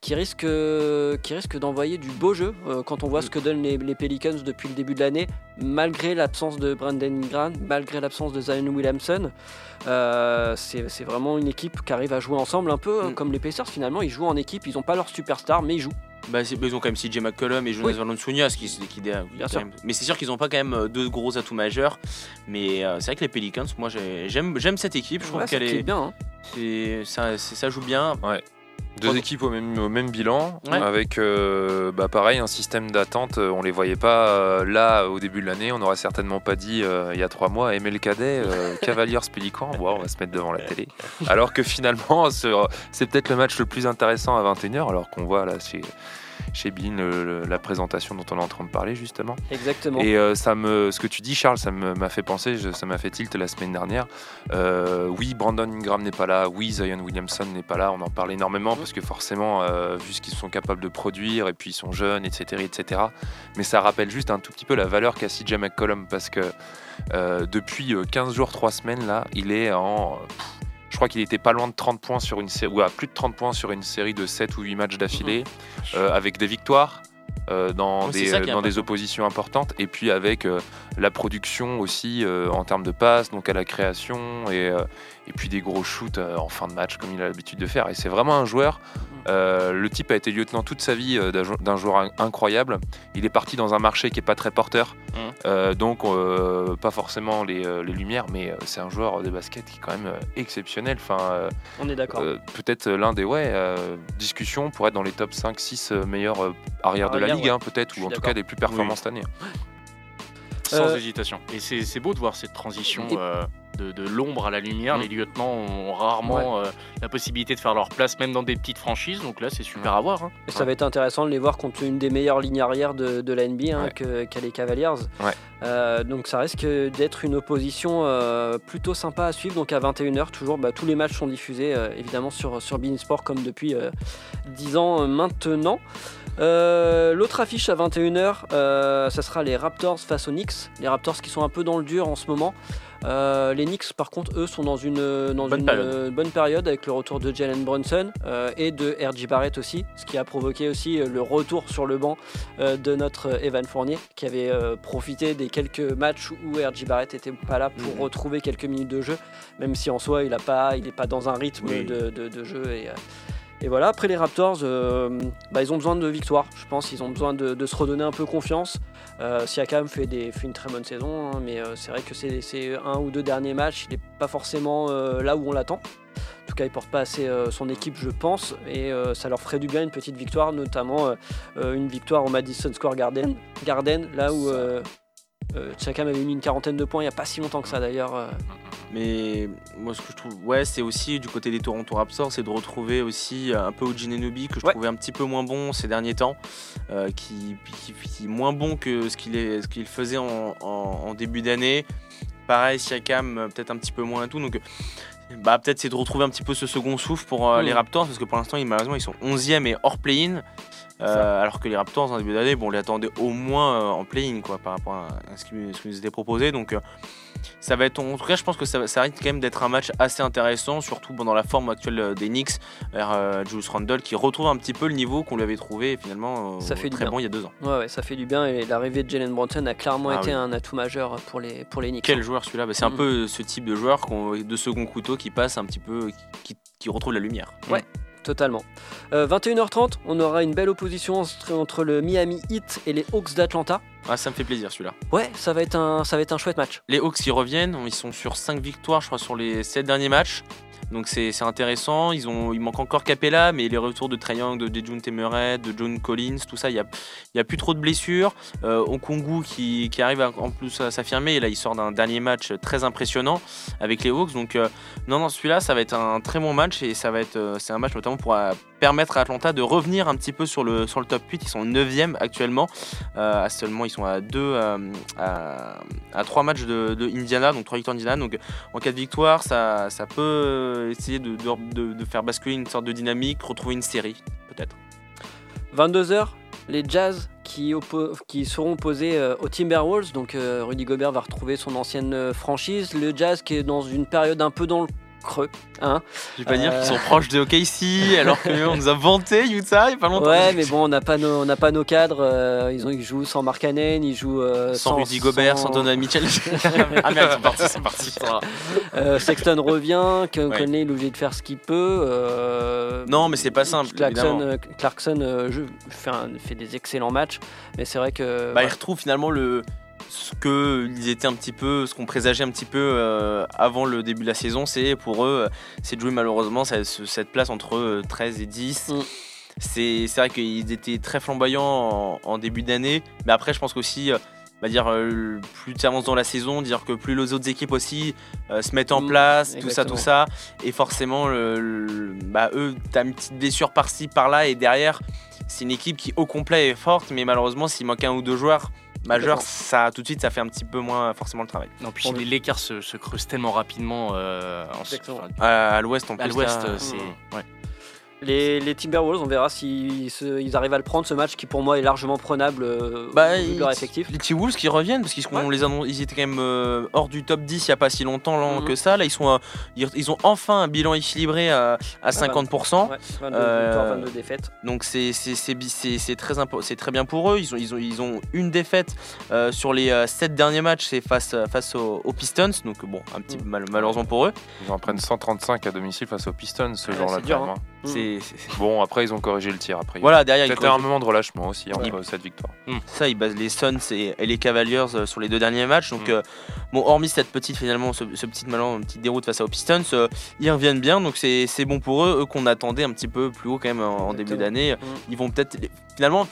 qui risque, euh, qui risque d'envoyer du beau jeu euh, quand on voit Mm. ce que donnent les, les Pelicans depuis le début de l'année, malgré l'absence de Brandon Ingram, malgré l'absence de Zion Williamson. Euh, c'est vraiment une équipe qui arrive à jouer ensemble, un peu euh, Mm. comme les Pacers finalement. Ils jouent en équipe, ils n'ont pas leur superstar, mais ils jouent. Bah, c'est- ils ont quand même CJ McCollum et Jonas Oui. Valanciunas qui, qui, qui- Bien quand sûr. même- Mais c'est sûr qu'ils n'ont pas quand même euh, deux gros atouts majeurs. Mais euh, c'est vrai que les Pelicans, moi j'ai- j'aime j'aime cette équipe. Je trouve Ouais, qu'elle est, bien. hein. c'est- ça, ça joue bien. Deux équipes au même, au même bilan, Ouais. avec euh, bah, pareil un système d'attente. euh, On les voyait pas euh, là au début de l'année. On n'aurait certainement pas dit euh, il y a trois mois ML Cadet, Cavaliers Pélican. On va se mettre devant la télé. Alors que finalement, ce- c'est peut-être le match le plus intéressant à 21h. Alors qu'on voit là chez, chez Bean le- le- la présentation dont on est en train de parler justement. Exactement. Et euh, ça me, ce que tu dis, Charles, ça m'a fait penser, je- ça m'a fait tilt la semaine dernière. Euh, oui, Brandon Ingram n'est pas là, oui, Zion Williamson n'est pas là. On en parle énormément parce que forcément, euh, vu ce qu'ils sont capables de produire et puis ils sont jeunes, etc., etc. Mais ça rappelle juste un tout petit peu la valeur qu'a CJ McCollum parce que euh, depuis euh, 15 jours, 3 semaines là, il est en euh, pff, crois qu'il était pas loin de 30 points sur une série, ou à plus de 30 points sur une série de 7 ou 8 matchs d'affilée, euh, avec des victoires. euh, dans, Ouais, c'est des, dans oppositions importantes et puis avec euh, la production aussi euh, en termes de passes donc à la création et, euh, et puis des gros shoots euh, en fin de match comme il a l'habitude de faire et c'est vraiment un joueur euh, le type a été lieutenant toute sa vie d'un jou- d'un joueur in- incroyable il est parti dans un marché qui est pas très porteur. Euh, donc pas forcément les, les lumières mais c'est un joueur de basket qui est quand même exceptionnel enfin On est d'accord. peut-être l'un des ouais, discussions pour être dans les top 5-6 euh, meilleurs arrières de la ligue, ouais. hein, peut-être, ou en tout cas des plus performants cette année. Sans Euh, hésitation. Et c'est beau de voir cette transition euh, de, de l'ombre à la lumière. Mm. Les lieutenants ont rarement euh, la possibilité de faire leur place, même dans des petites franchises. Donc là, c'est super à voir. hein. Et ça va être intéressant de les voir contre une des meilleures lignes arrière de, de la NBA hein, les Cavaliers. Donc ça risque d'être une opposition plutôt sympa à suivre. Donc à 21h, toujours, bah, tous les matchs sont diffusés évidemment sur, sur Bein Sport comme depuis euh, 10 ans maintenant. Euh, L'autre affiche à 21h, euh, ça sera les Raptors face aux Knicks. Les Raptors qui sont un peu dans le dur en ce moment. Euh, les Knicks, par contre, eux, sont dans une, dans Bonne une période. euh, bonne période avec le retour de Jalen Brunson et de R.J. Barrett aussi, ce qui a provoqué aussi le retour sur le banc de notre Evan Fournier, qui avait profité des quelques matchs où R.J. Barrett était pas là pour Mhm. retrouver quelques minutes de jeu, même si en soi, il n'est pas, il est pas dans un rythme Oui. de, de- de jeu. Et, et voilà, après les Raptors, euh, bah, ils ont besoin de victoires, je pense. Ils ont besoin de, de se redonner un peu confiance. Euh, Siakam fait, des, fait une très bonne saison, hein, mais euh, c'est vrai que c'est un ou deux derniers matchs, il n'est pas forcément là où on l'attend. En tout cas, il porte pas assez son équipe, je pense, et ça leur ferait du bien une petite victoire, notamment une victoire au Madison Square Garden, Garden là où. Euh, euh, avait mis une quarantaine de points il n'y a pas si longtemps que ça d'ailleurs. euh. Mais moi, ce que je trouve, ouais, c'est aussi du côté des Toronto Raptors, c'est de retrouver aussi un peu Eugene Enobi que je Ouais. trouvais un petit peu moins bon ces derniers temps, euh, qui, qui, qui est moins bon que ce qu'il est- ce qu'il faisait en, en- en début d'année. Pareil, Siakam, euh, peut-être un petit peu moins et tout. Donc, euh, bah, peut-être c'est de retrouver un petit peu ce second souffle pour euh, les Raptors, parce que pour l'instant, ils, malheureusement, ils sont 11e et hors play-in. Euh, alors que les Raptors en début d'année, bon, on les attendait au moins euh, en play-in quoi, par rapport à ce qui, ce qui nous était proposé. Donc euh, ça va être, en tout cas, je pense que ça, ça risque quand même d'être un match assez intéressant, surtout bon, dans la forme actuelle des Knicks, vers euh, Julius Randle qui retrouve un petit peu le niveau qu'on lui avait trouvé finalement Ça fait très bon il y a deux ans. Ouais, ouais, ça fait du bien et l'arrivée de Jalen Brunson a clairement Ah été oui. un atout majeur pour les, pour les Knicks. Quel joueur celui-là? Bah, C'est un Mhm. peu ce type de joueur de second couteau qui passe un petit peu, qui, qui retrouve la lumière. Totalement. Euh, 21h30, on aura une belle opposition entre, le Miami Heat et les Hawks d'Atlanta. Ah, ça me fait plaisir celui-là. Ouais, ça va être un, ça va être un chouette match. Les Hawks qui reviennent, ils sont sur 5 victoires, je crois, sur les 7 derniers matchs. Donc c'est intéressant. Ils ont, il manque encore Capella, mais les retours de Triangle, de Dejun Temeray, de John Collins, tout ça, il n'y a, a plus trop de blessures. Euh, qui, arrive en plus à s'affirmer. Et là, il sort d'un dernier match très impressionnant avec les Hawks. Donc euh, non, non, celui-là, ça va être un très bon match et ça va être, euh, c'est un match notamment pour permettre à Atlanta de revenir un petit peu sur le, sur le top 8. Ils sont 9e actuellement. Euh, seulement, ils sont à 2 à, à 3 matchs de, Indiana, donc 3 victoires d'Indiana. Donc en cas de victoire, ça, ça peut essayer de, de- faire basculer une sorte de dynamique, retrouver une série, peut-être. 22h, les Jazz qui, qui seront opposés euh, aux Timberwolves. Donc euh, Rudy Gobert va retrouver son ancienne euh, franchise. Le Jazz qui est dans une période un peu dans le creux. Hein Je vais pas dire Euh. qu'ils sont proches de OKC, alors qu'on nous a vanté Utah il y a pas longtemps. ouais, mais bon, on n'a pas, nos- on pas nos cadres. euh, ils, ont, ils jouent sans Mark Cannon, ils jouent euh, Sans Rudy Gobert, sans Donovan Mitchell. ah merde, c'est parti, c'est parti. Euh, Sexton revient, que Ouais. Conley est obligé de faire ce qu'il peut. euh, Non, mais c'est pas simple, Clarkson, euh, Clarkson euh, je- fait, un- fait des excellents matchs, mais c'est vrai que. Bah, voilà. ils retrouvent finalement le ce que ils étaient un petit peu, ce qu'on présageait un petit peu euh, avant le début de la saison, c'est pour eux, euh, c'est de jouer malheureusement cette, cette place entre euh, 13 et 10. Mm. C'est vrai qu'ils étaient très flamboyants en, en début d'année, mais après je pense qu'aussi, euh, bah dire euh, plus tu avances dans la saison, dire que plus les autres équipes aussi euh, se mettent en Mm, place, tout ça, tout ça, et forcément, le, le- bah, eux, t'as une petite blessure par-ci, par-là, et derrière, c'est une équipe qui au complet est forte, mais malheureusement, s'il manque un ou deux joueurs Complètement. ça tout de suite, ça fait un petit peu moins forcément le travail. Non, puis On- les l'écart se, se creuse tellement rapidement euh, en- enfin, À, à l'ouest, en plus. à l'ouest, euh, c'est. Mm. ouais. Les, les Timberwolves, on verra s'ils ils arrivent à le prendre ce match qui pour moi est largement prenable euh, Bah, vu de leur effectif. Les T-Wolves qui reviennent parce qu'ils sont- Ouais. les ils étaient quand même euh, hors du top 10 il n'y a pas si longtemps là, Mhm. que ça. Là, ils, sont, euh, ils, ils ont enfin un bilan équilibré à, à 50%. Ouais, 22 Euh, victoires, 22 défaites. Donc c'est très, très bien pour eux. Ils ont, ils ont, ils ont une défaite euh, sur les 7 derniers matchs, c'est face, euh, face aux, aux Pistons. Donc bon, un petit Mm. mal- malheureusement pour eux. Ils en prennent 135 à domicile face aux Pistons ce Ouais, jour-là. c'est hein. Mm. C'est Bon, après, ils ont corrigé le tir. Après, Voilà, derrière, ils Peut-être un moment de relâchement aussi entre Ouais. cette victoire. ça, ils basent les Suns et, et les Cavaliers euh, sur les deux derniers matchs. Donc Mm. euh, bon, hormis cette petite finalement, ce, ce petit malin, une petite déroute face aux Pistons, euh, ils reviennent bien. Donc c'est c'est bon pour eux, eux qu'on attendait un petit peu plus haut quand même en, en début d'année. Mm. Ils vont peut-être finalement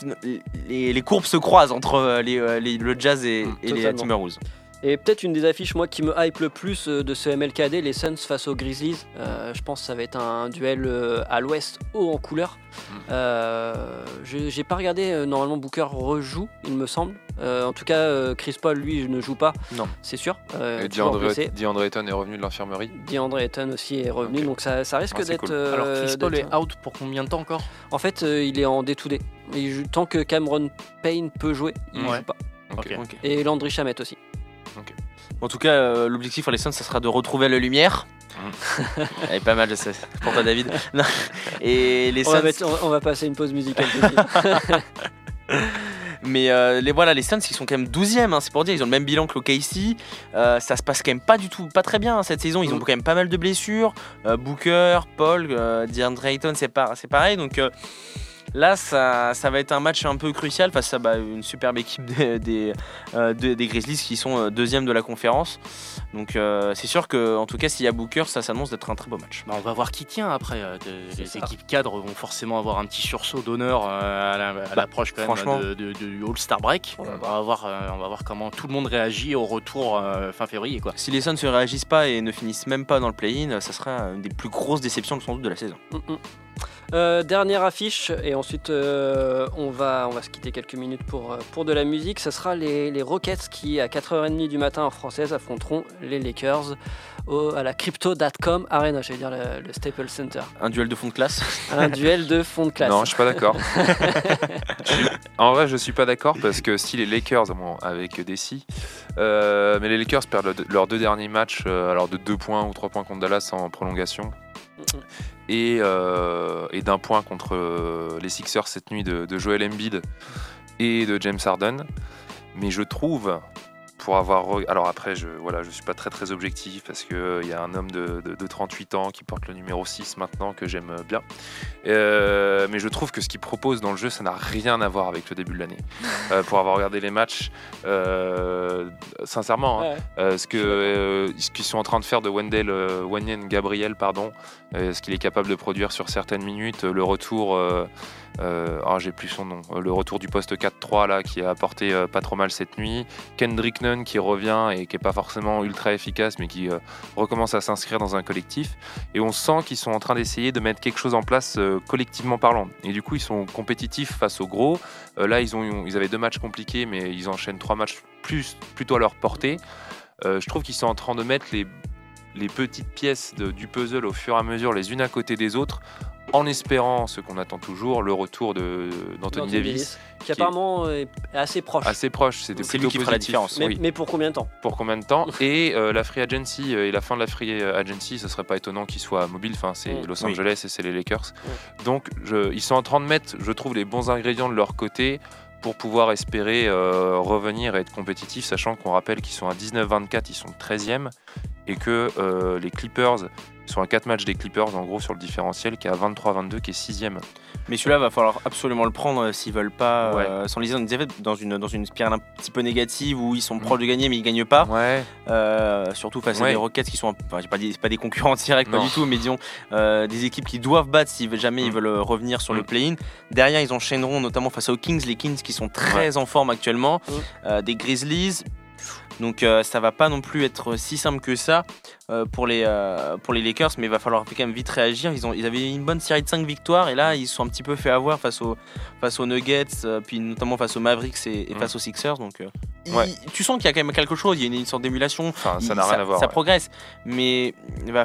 les, les courbes se croisent entre euh, les, euh, les- le Jazz et, Mm, et les. Timberwolves. Et peut-être une des affiches moi qui me hype le plus euh, de ce MLKD, les Suns face aux Grizzlies. Euh, je pense que ça va être un duel euh, à l'ouest haut en couleur. Mm. Euh, je- J'ai pas regardé, normalement Booker rejoue, il me semble. Euh, en tout cas, Chris Paul, lui, je ne joue pas. Non. C'est sûr. Euh, Et DeAndre Ayton est revenu de l'infirmerie. DeAndre Ayton aussi est revenu, donc ça, ça risque Ah, d'être. cool. Alors, Chris Paul est out pour combien de temps encore? En fait, euh, il est en day-to-day. Il joue- tant que Cameron Payne peut jouer, il Ouais. joue pas. Et Landry Chamette aussi. En tout cas, euh, l'objectif pour les Suns, ça sera de retrouver la lumière. Elle est pas mal, je sais. Pour toi, David. Non. Et les On va, mettre- on va- on va passer une pause musicale. mais euh, les voilà, les Suns, ils sont quand même 12e. hein, c'est pour dire, ils ont le même bilan que l'OKC. Euh, ça se passe quand même pas du tout, pas très bien hein, cette saison. Ils ont Mm. quand même pas mal de blessures. Euh, Booker, Paul, euh, DeAndre Ayton, c'est pas, c'est pareil. Donc euh, là, ça, ça va être un match un peu crucial face à bah, une superbe équipe des, des, euh, des Grizzlies qui sont euh, deuxième de la conférence. Donc euh, c'est sûr que, en tout cas, s'il y a Booker, ça s'annonce d'être un très beau match. Bah, on va voir qui tient après. les ça. équipes cadres vont forcément avoir un petit sursaut d'honneur à l'approche Bah, franchement. même de, de- du All-Star Break. On On va voir, on va voir comment tout le monde réagit au retour euh, fin février. Quoi. Si les Suns ne réagissent pas et ne finissent même pas dans le play-in, ça sera une des plus grosses déceptions sans doute de la saison. Mm, mm. Euh, dernière affiche, et ensuite euh, on, va, on va se quitter quelques minutes pour, euh, pour de la musique. Ce sera les, les Rockets qui, à 4h30 du matin en française, affronteront les Lakers au- à la Crypto.com Arena, j'allais dire le, le Staples Center. Un duel de fond de classe. Un duel de fond de classe. Non, je suis pas d'accord. En vrai, je suis pas d'accord parce que si les Lakers, bon, avec Desi, euh, mais les Lakers perdent le- leurs deux derniers matchs, alors de deux points ou trois points contre Dallas en prolongation. Et, euh, et d'un point contre euh, les Sixers cette nuit de, de Joel Embiid et de James Harden. Mais je trouve, pour avoir. Alors après, je voilà, je suis pas très très objectif parce qu'il y a un homme de, de- de 38 ans qui porte le numéro 6 maintenant que j'aime bien. Euh, mais je trouve que ce qu'il propose dans le jeu, ça n'a rien à voir avec le début de l'année. Euh, pour avoir regardé les matchs, euh, sincèrement, hein, Ouais. euh, ce que euh, ce qu'ils sont en train de faire de Wendell, euh, Wanyan Gabriel, pardon, euh, ce qu'il est capable de produire sur certaines minutes, euh, le retour, euh, euh, ah, j'ai plus son nom, euh, le retour du poste 4-3 là qui a apporté euh, pas trop mal cette nuit, Kendrick Qui revient et qui est pas forcément ultra efficace mais qui euh, recommence à s'inscrire dans un collectif et on sent qu'ils sont en train d'essayer de mettre quelque chose en place euh, collectivement parlant et du coup ils sont compétitifs face aux gros. Euh, là ils ont ils avaient deux matchs compliqués mais ils enchaînent trois matchs plus plutôt à leur portée. Je trouve qu'ils sont en train de mettre les, les petites pièces du puzzle au fur et à mesure, les unes à côté des autres, en espérant ce qu'on attend toujours, le retour de- d'Anthony Anthony Davis, qui apparemment est assez proche. assez proche. C'est lui qui fera la différence. mais, Oui. mais pour combien de temps? Pour combien de temps? Et euh, la free agency euh, et la fin de la free agency, ce serait pas étonnant qu'ils soient mobiles. Enfin, c'est Mm. Los Oui. Angeles et c'est les Lakers. Donc, je- ils sont en train de mettre, je trouve, les bons ingrédients de leur côté pour pouvoir espérer euh, revenir et être compétitifs, sachant qu'on rappelle qu'ils sont à 19-24, ils sont 13e, et que euh, les Clippers sont à 4 matchs des Clippers, en gros, sur le différentiel, qui est à 23-22, qui est 6e. Mais celui-là, va falloir absolument le prendre euh, s'ils veulent pas euh, s'enliser dans, une- dans une, dans une spirale un petit peu négative où ils sont Mm. proches de gagner mais ils gagnent pas. Ouais, Euh, surtout face à des Rockets qui sont, enfin, j'ai pas dit, c'est pas des concurrents directs, pas du tout, mais disons euh, des équipes qui doivent battre si jamais ils Mm. veulent euh, revenir sur le Mm. play-in. Derrière, ils enchaîneront notamment face aux Kings, les Kings qui sont très en forme actuellement. Euh, des Grizzlies. Donc euh, ça va pas non plus être si simple que ça euh, pour, les, euh, pour les Lakers, mais il va falloir quand même vite réagir. Ils, ont, ils avaient une bonne série de 5 victoires et là ils se sont un petit peu fait avoir face aux, face aux Nuggets, euh, puis notamment face aux Mavericks et, et Mm. face aux Sixers. Donc euh, il- tu sens qu'il y a quand même quelque chose, il y a une, une sorte d'émulation. enfin, ça n'a rien à voir. Ça ouais. progresse, mais va,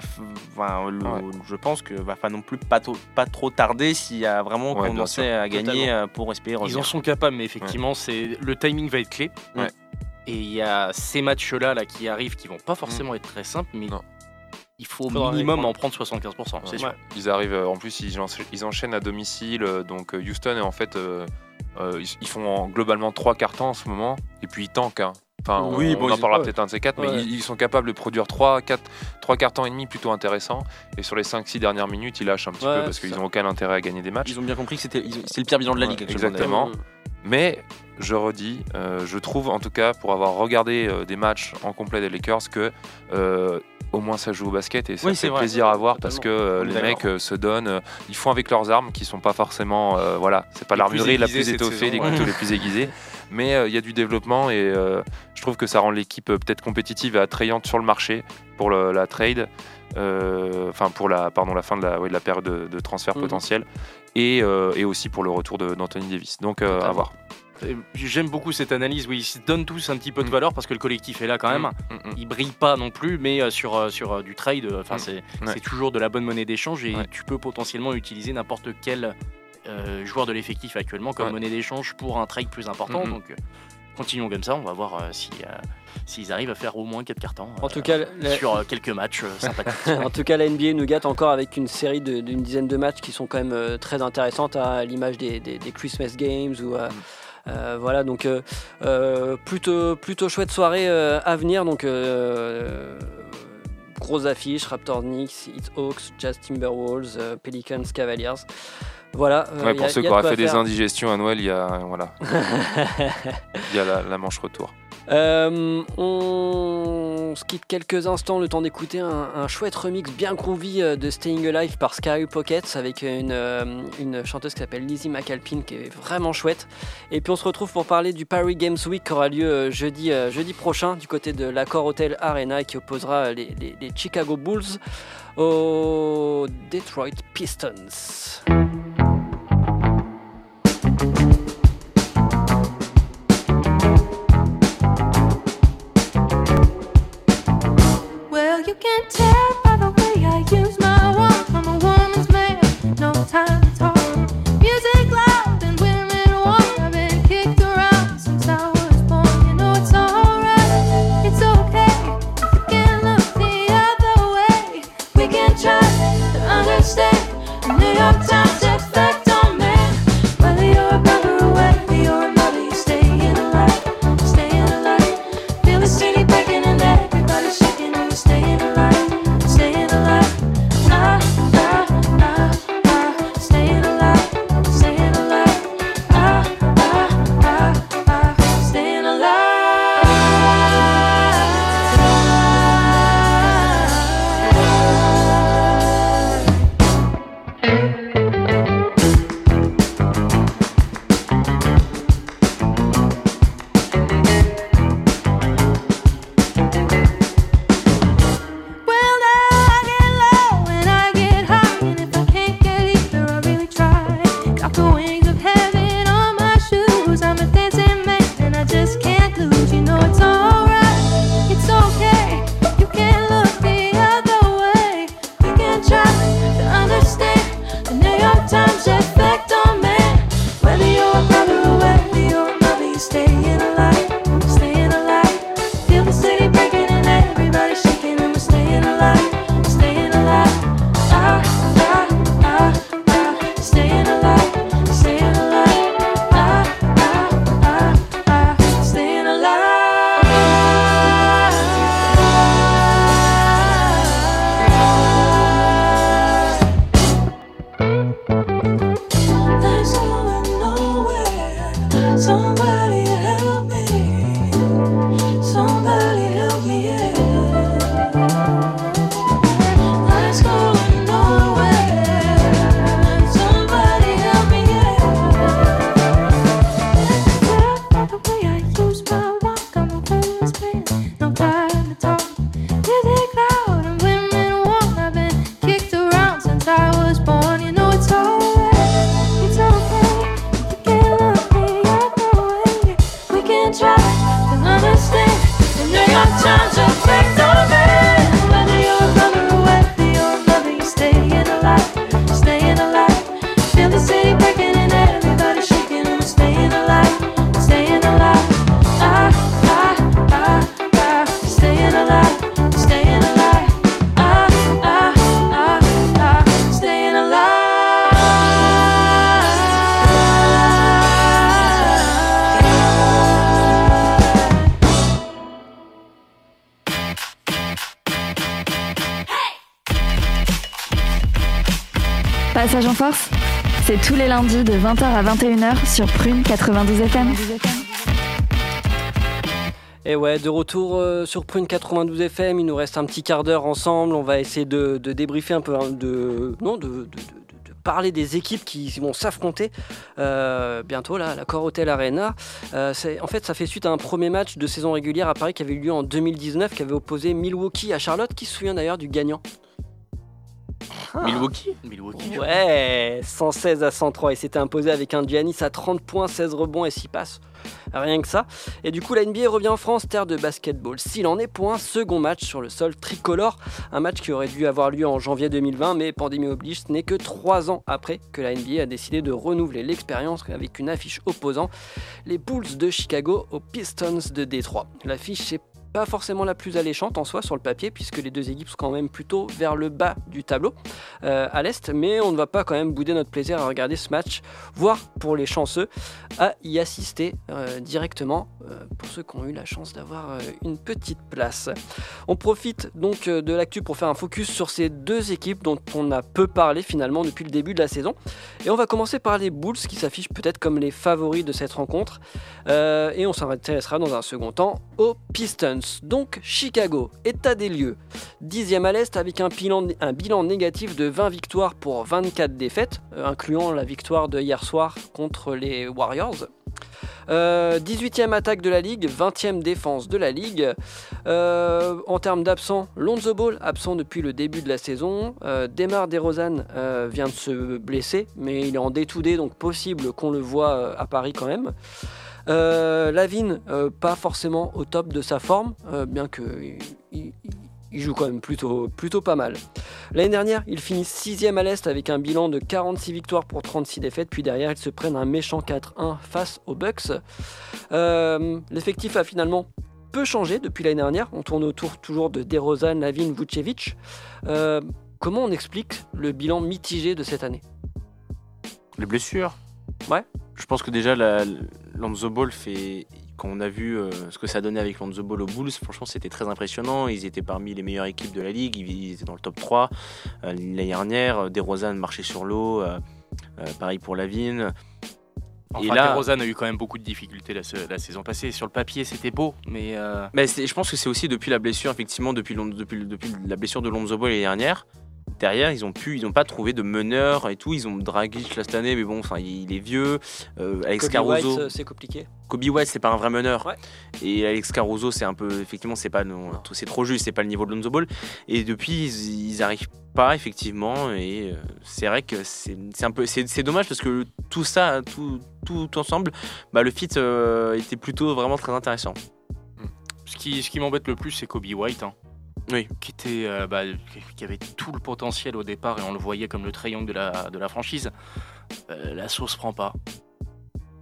le- Ouais. je pense que va pas non plus pas, tôt- pas trop tarder s'il y a vraiment commencé à gagner Totalement. euh, pour espérer Ils en sont capables, mais effectivement, c'est le timing va être clé. Ouais. Et il y a ces matchs-là là, qui arrivent qui vont pas forcément être très simples, mais Non. il faut au minimum prendre. en prendre 75%, c'est Ouais. sûr. Ils arrivent, euh, en plus, ils, encha- ils enchaînent à domicile. euh, Donc, euh, Houston, en fait, euh, euh, ils, ils font en- globalement trois cartons en ce moment. Et puis, ils tankent. hein. Enfin, on- Oui, on, bon, en parlera peut-être un de ces quatre, mais ils, ils sont capables de produire trois, quatre, trois cartons et demi plutôt intéressants. Et sur les 5-6 dernières minutes, ils lâchent un petit Ouais, peu parce qu'ils n'ont aucun intérêt à gagner des matchs. Ils ont bien compris que c'était le pire bilan de la Ouais, ligue. actuellement, exactement. Mais je redis, euh, je trouve en tout cas pour avoir regardé euh, des matchs en complet des Lakers que euh, au moins ça joue au basket et ça Oui, fait vrai. plaisir à voir parce que les mecs se donnent, ils font avec leurs armes qui sont pas forcément, voilà, c'est pas l'armurerie la plus étoffée, les couteaux les plus aiguisés, mais il y a du développement et je trouve que ça rend l'équipe peut-être compétitive et attrayante sur le marché pour le- la trade, enfin pour la, pardon, la fin de la, ouais, de la période de, de transfert Mhm. potentiel et, et aussi pour le retour d'Anthony Davis. Donc à voir. J'aime beaucoup cette analyse où ils se donnent tous un petit peu de Mm. valeur parce que le collectif est là quand même. Mm, mm. Ils brillent pas non plus, mais euh, sur, euh, sur euh, du trade, enfin c'est Ouais. toujours de la bonne monnaie d'échange et Ouais. tu peux potentiellement utiliser n'importe quel euh, joueur de l'effectif actuellement comme Ouais. monnaie d'échange pour un trade plus important. Donc continuons comme ça, on va voir euh, si, euh, s'ils arrivent à faire au moins 4 cartons En euh, tout cas, la- sur quelques matchs euh, sympathiques. En tout cas, la NBA nous gâte encore avec une série d'une dizaine de matchs qui sont quand même euh, très intéressantes à l'image des, des- des Christmas Games ou euh, euh, voilà donc euh, euh, plutôt chouette soirée euh, à venir donc euh, grosse affiche Raptors Knicks, Heat Hawks, Jazz Timberwolves, euh, Pelicans Cavaliers. Voilà. euh, Ouais, pour a- ceux qui de auraient fait des faire. indigestions à Noël, il y a, voilà, il y a la, la manche retour. Euh, on se quitte quelques instants, le temps d'écouter un, un chouette remix bien groovy euh, de Staying Alive par Sky Pockets avec une, une chanteuse qui s'appelle Lizzie McAlpin qui est vraiment chouette. Et puis on se retrouve pour parler du Paris Games Week qui aura lieu jeudi, jeudi prochain du côté de l'Accor Hotel Arena et qui opposera les, les- les Chicago Bulls aux Detroit Pistons. Understand the way I use my wall. I'm a woman's man. No time at all. Music loud and women won't have been kicked around since I was born. You know it's alright. It's okay. We can look the other way. We can trust to understand New York Times tous les lundis de 20h à 21h sur Prune 92 FM. Et ouais, de retour euh, sur Prune 92 FM, il nous reste un petit quart d'heure ensemble. On va essayer de, débriefer un peu, hein, de, non, de, parler des équipes qui vont s'affronter euh, bientôt là, à la Core Hotel Arena. Euh, en fait, ça fait suite à un premier match de saison régulière à Paris qui avait eu lieu en 2019, qui avait opposé Milwaukee à Charlotte. Qui se souvient d'ailleurs du gagnant? Milwaukee Milwaukee. Ouais, 116 à 103. Il s'était imposé avec un Giannis à 30 points, 16 rebonds et 6 passes. Rien que ça. Et du coup, la NBA revient en France, terre de basketball. S'il en est pour un second match sur le sol tricolore, un match qui aurait dû avoir lieu en janvier 2020, mais pandémie oblige, ce n'est que 3 ans après que la NBA a décidé de renouveler l'expérience avec une affiche opposant les Bulls de Chicago aux Pistons de Détroit. L'affiche, c'est pas forcément la plus alléchante en soi sur le papier, puisque les deux équipes sont quand même plutôt vers le bas du tableau, euh, à l'est, mais on ne va pas quand même bouder notre plaisir à regarder ce match, voire pour les chanceux, à y assister euh, directement, euh, pour ceux qui ont eu la chance d'avoir une petite place. On profite donc de l'actu pour faire un focus sur ces deux équipes dont on a peu parlé finalement depuis le début de la saison. Et on va commencer par les Bulls qui s'affichent peut-être comme les favoris de cette rencontre. Et on s'intéressera dans un second temps aux Pistons. Donc Chicago, état des lieux. Dixième à l'Est avec un bilan, négatif de 20 victoires pour 24 défaites, euh, incluant la victoire de hier soir contre les Warriors. Euh, 18e attaque de la ligue, 20e défense de la ligue. Euh, en termes d'absents, Lonzo Ball, absent depuis le début de la saison. Euh, Demar DeRozan euh, vient de se blesser, mais il est en D2D, donc possible qu'on le voit euh, à Paris quand même. Euh, Lavine, euh, pas forcément au top de sa forme, euh, bien que il, il- il joue quand même plutôt, plutôt pas mal. L'année dernière, ils finissent 6 à l'Est avec un bilan de 46 victoires pour 36 défaites, puis derrière, ils se prennent un méchant 4-1 face aux Bucks. Euh, L'effectif a finalement peu changé depuis l'année dernière. On tourne autour toujours de DeRozan, Lavin, Vucevic. Comment on explique le bilan mitigé de cette année? Les blessures Ouais. Je pense que déjà, la, Lonzo Ball fait. Quand on a vu euh, ce que ça donnait avec Lonzo Ball aux Bulls, franchement, c'était très impressionnant. Ils étaient parmi les meilleures équipes de la ligue. Ils étaient dans le top 3 euh, l'année dernière. DeRozan marchait sur l'eau. euh, euh, pareil pour Lavine. Enfin, Et là- a eu quand même beaucoup de difficultés la, sa- la saison passée. Sur le papier, c'était beau, mais euh, Mais je pense que c'est aussi depuis la blessure, effectivement, depuis la blessure de Lonzo Ball l'année dernière. Derrière, ils ont pu, ils ont pas trouvé de meneur et tout. Ils ont Dragic là cette année, mais bon, enfin, il est vieux. Euh, Alex Kobe Caruso, White, euh, c'est compliqué. Kobe White, c'est pas un vrai meneur. Ouais. Et Alex Caruso, c'est un peu, effectivement, c'est pas, non, c'est trop juste, c'est pas le niveau de Lonzo Ball. Et depuis, ils, ils arrivent pas effectivement. Et euh, c'est vrai que c'est c'est un peu, c'est c'est dommage parce que tout ça, tout, tout ensemble, bah, le fit euh, était plutôt vraiment très intéressant. ce qui, ce qui m'embête le plus, c'est Kobe White. hein. Oui. Qui, était, euh, bah, qui avait tout le potentiel au départ et on le voyait comme le triangle de la, de la franchise. Euh, la sauce prend pas.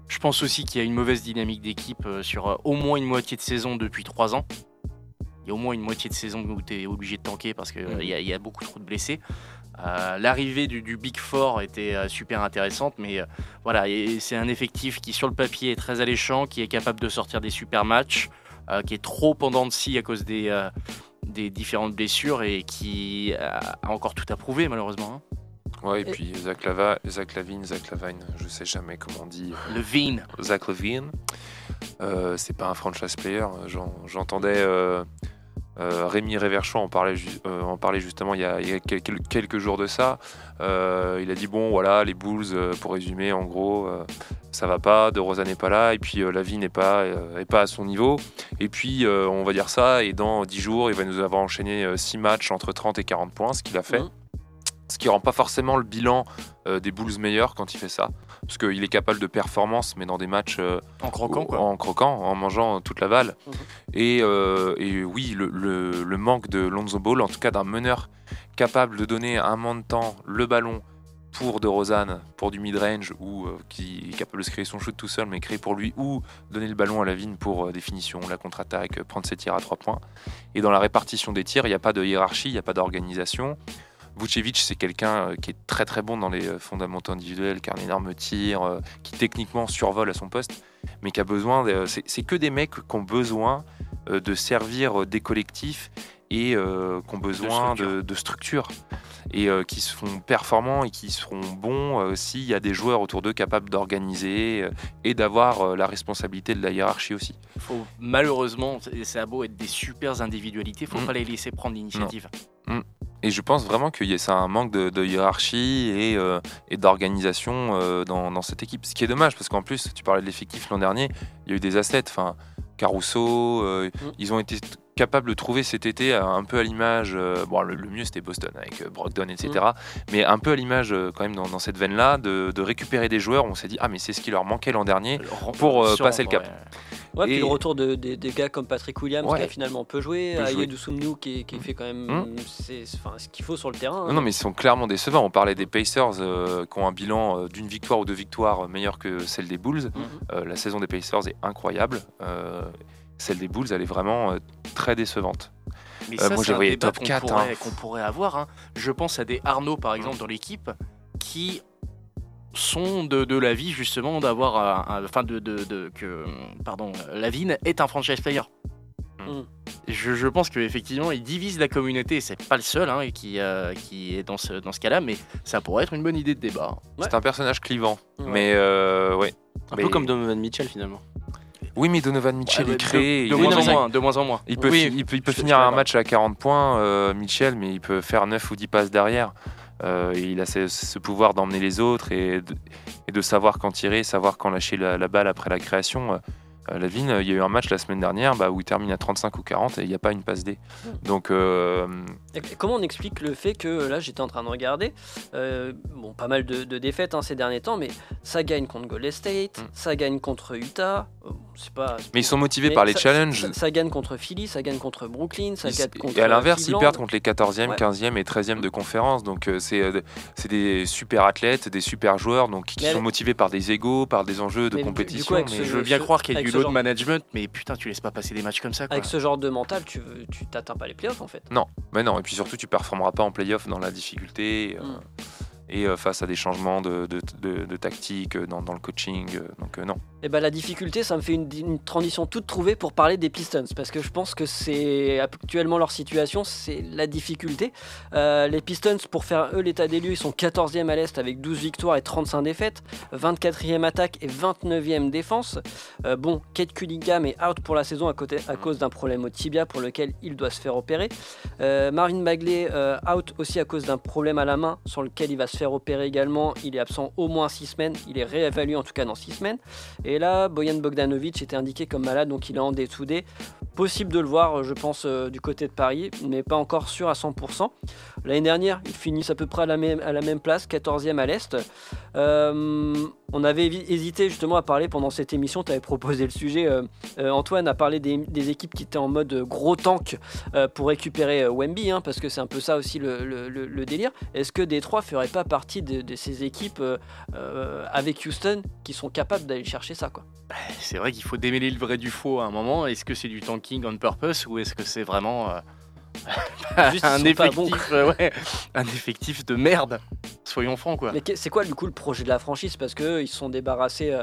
Je pense aussi qu'il y a une mauvaise dynamique d'équipe euh, sur au moins une moitié de saison depuis trois ans. Il y a au moins une moitié de saison où tu es obligé de tanker parce qu'il Mhm. y, a- il y a beaucoup trop de blessés. Euh, L'arrivée du, du Big Four était super intéressante, mais voilà, c'est un effectif qui sur le papier est très alléchant, qui est capable de sortir des super matchs, qui est trop pendant de scie à cause des, des différentes blessures et qui a, encore tout à prouver malheureusement. hein. Ouais, et puis Zach, Lava, Zach Lavine, Zach Lavine, je sais jamais comment on dit. Le Vin, Zach Levine, euh, c'est pas un franchise player. J'en- J'entendais euh, euh, Rémi Réverchon en euh, en parler justement il y a, il y a quel- quel- quelques jours de ça. Euh, il a dit bon voilà les Bulls pour résumer en gros ça va pas, De Rosa n'est pas là et puis la vie n'est pas est pas à son niveau et puis on va dire ça et dans 10 jours il va nous avoir enchaîné 6 matchs entre 30 et 40 points ce qu'il a fait. Mhm. Ce qui rend pas forcément le bilan des Bulls meilleur quand il fait ça parce qu'il est capable de performance mais dans des matchs euh, en croquant quoi. en croquant, en mangeant toute la balle. Mhm. Et, euh, et oui, le, le- le manque de Lonzo Ball, en tout cas d'un meneur capable de donner un moment de temps le ballon pour De Rosanne, pour du mid-range, ou euh, qui est capable de se créer son shoot tout seul, mais créer pour lui, ou donner le ballon à la vigne pour euh, définition, la contre-attaque, euh, prendre ses tirs à trois points. Et dans la répartition des tirs, il n'y a pas de hiérarchie, il n'y a pas d'organisation. Vucevic, c'est quelqu'un euh, qui est très très bon dans les euh, fondamentaux individuels, qui a un énorme tir, euh, qui techniquement survole à son poste, mais qui a besoin. de- c'est, c'est que des mecs qui ont besoin de servir des collectifs et euh, qui ont besoin structure. de, de structure. Et euh, qui seront performants et qui seront bons euh, s'il y a des joueurs autour d'eux capables d'organiser et d'avoir la responsabilité de la hiérarchie aussi. Faut, malheureusement, c'est- ça a beau être des super individualités, faut Mm. pas les laisser prendre l'initiative. Et je pense vraiment que y a- c'est un manque de, de hiérarchie et, euh, et d'organisation euh, dans, dans cette équipe. Ce qui est dommage, parce qu'en plus, tu parlais de l'effectif l'an dernier, il y a eu des assets. Enfin, Caruso, euh, Mm. ils ont été capables de trouver cet été un peu à l'image. euh, bon, le, le mieux c'était Boston avec euh, Brogdon, etc. Mais un peu à l'image euh, quand même dans, dans cette veine-là, de, de récupérer des joueurs. où On s'est dit, ah, mais c'est ce qui leur manquait l'an dernier. Le- Pour, euh, passer le cap. ouais. Ouais, puis Et- le retour de, des- des gars comme Patrick Williams Ouais. qui a finalement peu joué. Ayedou Soumnou qui, qui fait quand même enfin, ce qu'il faut sur le terrain. Non, non, mais ils sont clairement décevants. On parlait des Pacers euh, qui ont un bilan d'une victoire ou deux victoires meilleur que celle des Bulls. La saison des Pacers est incroyable. Euh, celle des Bulls, elle est vraiment euh, très décevante. Mais Euh, ça, moi, top qu'on 4, pourrait, hein. qu'on pourrait avoir. hein. Je pense à des Arnaud, par exemple, dans l'équipe, qui sont de, de l'avis justement d'avoir, un- enfin de, de, de- que, pardon, Lavigne est un franchise player. Mm. Je, je pense qu'effectivement, il divise la communauté, et c'est pas le seul hein, qui, euh, qui est dans ce, dans ce cas-là, mais ça pourrait être une bonne idée de débat. Ouais. C'est un personnage clivant. Ouais. Mais euh, ouais. Un Mais- peu comme Donovan Mitchell finalement. Oui, mais Donovan Mitchell Ouais, est créé. de, de moins en moins, de moins en moins. Il peut, Oui, fi- il peut, il peut je- finir un match à 40 points, euh, Mitchell, mais il peut faire 9 ou 10 passes derrière. Euh, il a ce, ce pouvoir d'emmener les autres et de, et de savoir quand tirer, savoir quand lâcher la, la balle après la création. Euh, Lavigne, il y a eu un match la semaine dernière bah, où il termine à 35 ou 40 et il n'y a pas une passe D. Donc, euh, comment on explique le fait que là j'étais en train de regarder, euh, bon pas mal de, de défaites hein, ces derniers temps, mais ça gagne contre Golden State, Mm. ça gagne contre Utah, euh, c'est pas. Mais ils sont motivés Mais par les ça- challenges. Ça, ça gagne contre Philly, ça gagne contre Brooklyn, ça gagne contre. Et à l'inverse, ils perdent contre les 14e, Ouais. 15e et 13e de conférence. Donc, euh, c'est euh, des super athlètes, des super joueurs donc, qui Mais sont motivés par des égaux, par des enjeux de Mais du- du coup, compétition. mais ce Je veux bien ce- croire qu'il y a avec du ce load genre- management, mais putain, tu laisses pas passer des matchs comme ça. Quoi. Avec ce genre de mental, tu veux- tu t'atteins pas les playoffs en fait. Non, mais non. Et puis surtout, tu performeras pas en playoff dans la difficulté euh, Mm. Et euh, face à des changements de, de, de- de tactique euh, dans, dans le coaching. euh, donc, non. Et ben la difficulté, ça me fait une, une transition toute trouvée pour parler des Pistons parce que je pense que c'est actuellement leur situation, c'est la difficulté. Euh, les Pistons, pour faire eux l'état des lieux, ils sont 14e à l'est avec 12 victoires et 35 défaites, 24e attaque et 29e défense. Euh, bon, Kate Cunningham est out pour la saison à, côté, à cause d'un problème au tibia pour lequel il doit se faire opérer. Euh, Marvin Bagley out aussi à cause d'un problème à la main sur lequel il va se faire opérer également. Il est absent au moins 6 semaines, il est réévalué en tout cas dans 6 semaines. Et là, Bojan Bogdanovic était indiqué comme malade, donc il est en day-to-day. Possible de le voir, je pense, euh, du côté de Paris, mais pas encore sûr à 100%. L'année dernière, ils finissent à peu près à la même, place, 14e à l'Est. Euh, on avait hésité justement à parler pendant cette émission, tu avais proposé le sujet, euh, Antoine a parlé des, équipes qui étaient en mode gros tank pour récupérer Wemby, hein, parce que c'est un peu ça aussi le délire. Est-ce que Détroit ferait pas partie de, de ces équipes euh, euh, avec Houston qui sont capables d'aller chercher ça quoi C'est vrai qu'il faut démêler le vrai du faux à un moment. Est-ce que c'est du tanking on purpose ou est-ce que c'est vraiment euh, un, effectif, bons. ouais, un effectif de merde Soyons francs quoi. Mais c'est quoi du coup le projet de la franchise? Parce qu'ils se sont débarrassés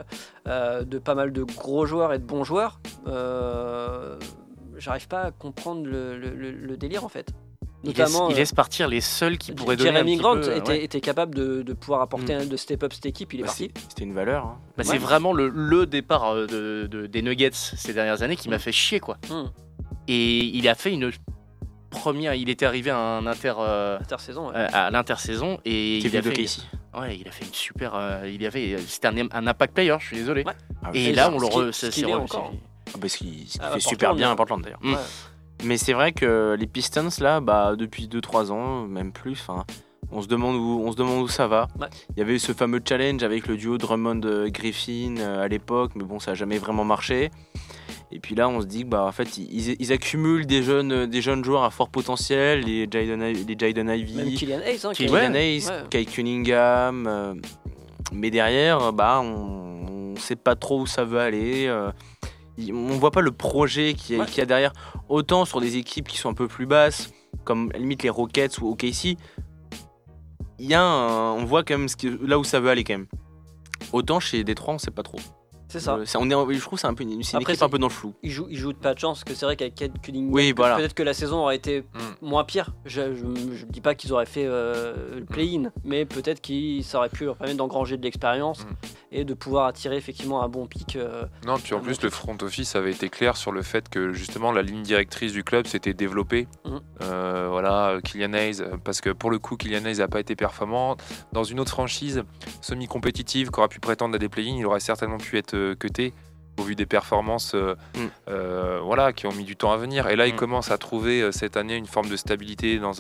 euh, de pas mal de gros joueurs et de bons joueurs. J'arrive pas à comprendre le, le- le- le délire en fait. Il laisse, Notamment, il euh, laisse partir les seuls qui pourraient donner un Jeremy petit Grant peu, était, ouais. était capable de, de pouvoir apporter Mm. un- de step up cette équipe, il est Bah, parti. C'était une valeur. hein. Bah, Ouais. C'est vraiment le, le départ euh, de, de- des Nuggets ces dernières années qui m'a fait chier quoi. Mm. Et il a fait une première, il était arrivé à un inter euh, Intersaison, ouais. à l'intersaison et il a fait, Casey. ouais, il a fait une super, euh, il avait, c'était un, un impact player, je suis désolé. Ouais. Ah, Et Et là on le qu'il- re- qu'il c'est est re- encore. Ah, bah, ce qui, ce qui Ah, fait Portland, super bien à Portland d'ailleurs. Mais c'est vrai que les Pistons là, bah, depuis 2-3 ans, même plus, enfin, on se demande où, on se demande où ça va. Ouais. Il y avait eu ce fameux challenge avec le duo Drummond-Griffin euh, à l'époque, mais bon, ça n'a jamais vraiment marché. Et puis là, on se dit que bah, en fait, ils, ils accumulent des jeunes, euh, des jeunes joueurs à fort potentiel, les Jaden, les Jaden Ivy, Même Kylian Hayes, hein, Kylian ouais. Hayes, Ouais. Kyle Cunningham. euh, mais derrière, bah, on ne sait pas trop où ça veut aller. euh, on voit pas le projet qu'il y, a- Ouais. qu'il y a derrière. Autant sur des équipes qui sont un peu plus basses, comme à la limite les Rockets ou OKC, il y a un- on voit quand même ce là où ça veut aller quand même. Autant chez Détroit, on sait pas trop. C'est ça. Euh, c'est- on est, je trouve que c'est un peu une, c'est une Après, équipe un peu dans le flou. Il joue, il joue de pas de chance, parce que c'est vrai qu'avec Kate Cunningham, Oui, peut- voilà. peut-être que la saison aurait été Mm. Moins pire. Je ne dis pas qu'ils auraient fait euh, le play-in, mais peut-être qu'ils ça aurait pu leur permettre d'engranger de l'expérience Mm. et de pouvoir attirer effectivement un bon pic. euh, Non, puis en plus, bon le front office avait été clair sur le fait que justement la ligne directrice du club s'était développée. Mhm. Euh, voilà, Kylian Hayes, parce que pour le coup, Kylian Hayes n'a pas été performant. Dans une autre franchise semi-compétitive qui aurait pu prétendre à des play-ins, il aurait certainement pu être cuté au vu des performances euh, Mhm. euh, voilà, qui ont mis du temps à venir. Et là, il Mhm. commence à trouver euh, cette année une forme de stabilité dans,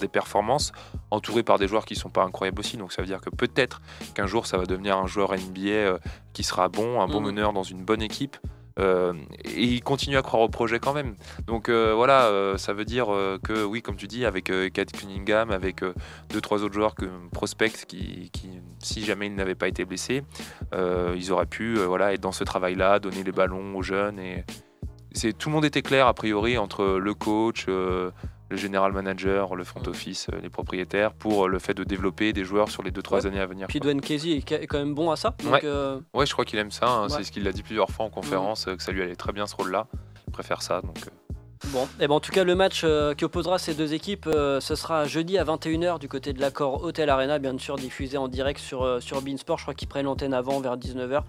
des performances, entouré par des joueurs qui sont pas incroyables aussi. Donc ça veut dire que peut-être qu'un jour, ça va devenir un joueur NBA qui sera bon, un bon Mhm. meneur dans une bonne équipe. Euh, et il continue à croire au projet quand même. Donc euh, voilà, euh, ça veut dire que oui, comme tu dis, avec Kate Cunningham, avec deux trois autres joueurs que prospects qui, qui, si jamais ils n'avaient pas été blessés, ils auraient pu voilà être dans ce travail-là, donner les ballons aux jeunes et c'est tout le monde était clair a priori entre le coach, le général manager, le front office, euh, les propriétaires pour euh, le fait de développer des joueurs sur les deux trois Ouais. années à venir. Puis. Dwayne Casey est quand même bon à ça. Donc, Ouais. euh, Ouais, je crois qu'il aime ça. hein, Ouais. C'est ce qu'il a dit plusieurs fois en conférence, que ça lui allait très bien ce rôle-là. Il préfère ça. Donc, Bon, et ben en tout cas, le match euh, qui opposera ces deux équipes, euh, ce sera jeudi à 21h du côté de l'accord Hotel Arena, bien sûr diffusé en direct sur, euh, sur Beansport. Je crois qu'ils prennent l'antenne avant, vers 19h,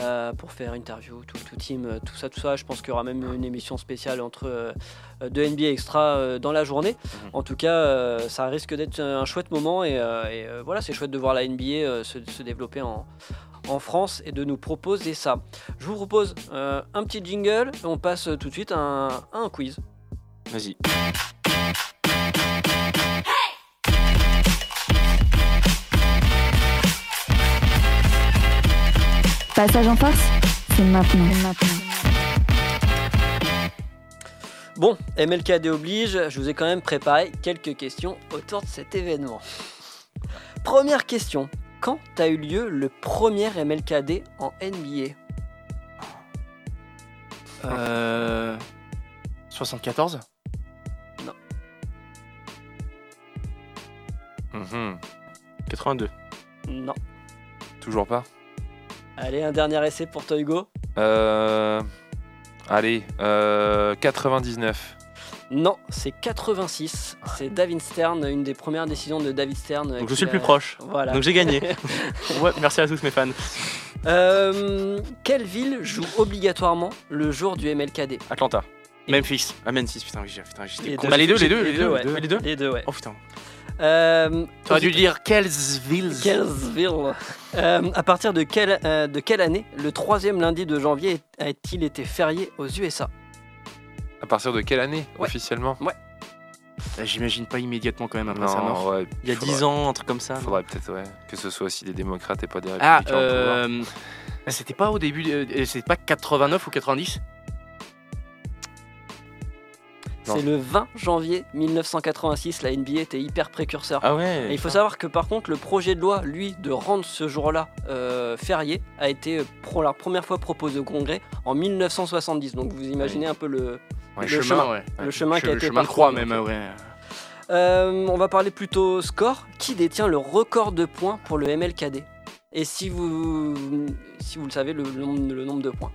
euh, pour faire interview, tout, tout team, tout ça, tout ça. Je pense qu'il y aura même une émission spéciale entre deux NBA Extra dans la journée. Mhm. En tout cas, ça risque d'être un chouette moment et, et, voilà, c'est chouette de voir la NBA se, se développer en, en France et de nous proposer ça. Je vous propose euh, un petit jingle et on passe tout de suite à un, quiz. Vas-y. Passage en force, c'est maintenant. Bon, MLKD oblige, je vous ai quand même préparé quelques questions autour de cet événement. Première question, quand a eu lieu le premier MLKD en NBA Euh... 74 Mhm. 82. Non. Toujours pas Allez, un dernier essai pour toi, Hugo Euh, Allez, euh, 99. Non, c'est 86. C'est David Stern, une des premières décisions de David Stern. Donc je suis le plus proche. Voilà. Donc j'ai gagné. ouais, merci à tous mes fans. Euh, quelle ville joue obligatoirement le jour du MLKD Atlanta. Memphis. Ah, Memphis, putain, oui, j'ai- putain, j'étais Les con. deux. Bah, les deux, les deux, les deux, ouais. les deux. Les deux Les deux, ouais. Oh putain. Euh, T'aurais aux- dû dire Kelsville. Kelsville. Euh, à partir de quelle, de quelle année le troisième lundi de janvier a-t-il été férié aux USA À partir de quelle année Ouais. officiellement? Bah, J'imagine pas immédiatement quand même après sa Non, mort. ouais. Il y a faudrait- 10 ans, un truc comme ça. Faudrait peut-être ouais, que ce soit aussi des démocrates et pas des Ah, républicains. euh... bah, C'était pas au début, euh, c'était pas 89 ou 90 Non. C'est le 20 janvier 1986. La NBA était hyper précurseur. Ah ouais. Et il faut savoir que par contre, le projet de loi, lui, de rendre ce jour-là euh, férié, a été euh, pour la première fois proposé au Congrès en 1970. Donc vous imaginez un peu le, Ouais, le chemin. ouais. le chemin qui a Le été chemin de croix même, ouais. Euh, on va parler plutôt score. Qui détient le record de points pour le MLKD Et si vous, si vous le savez, le, le nombre, le nombre de points.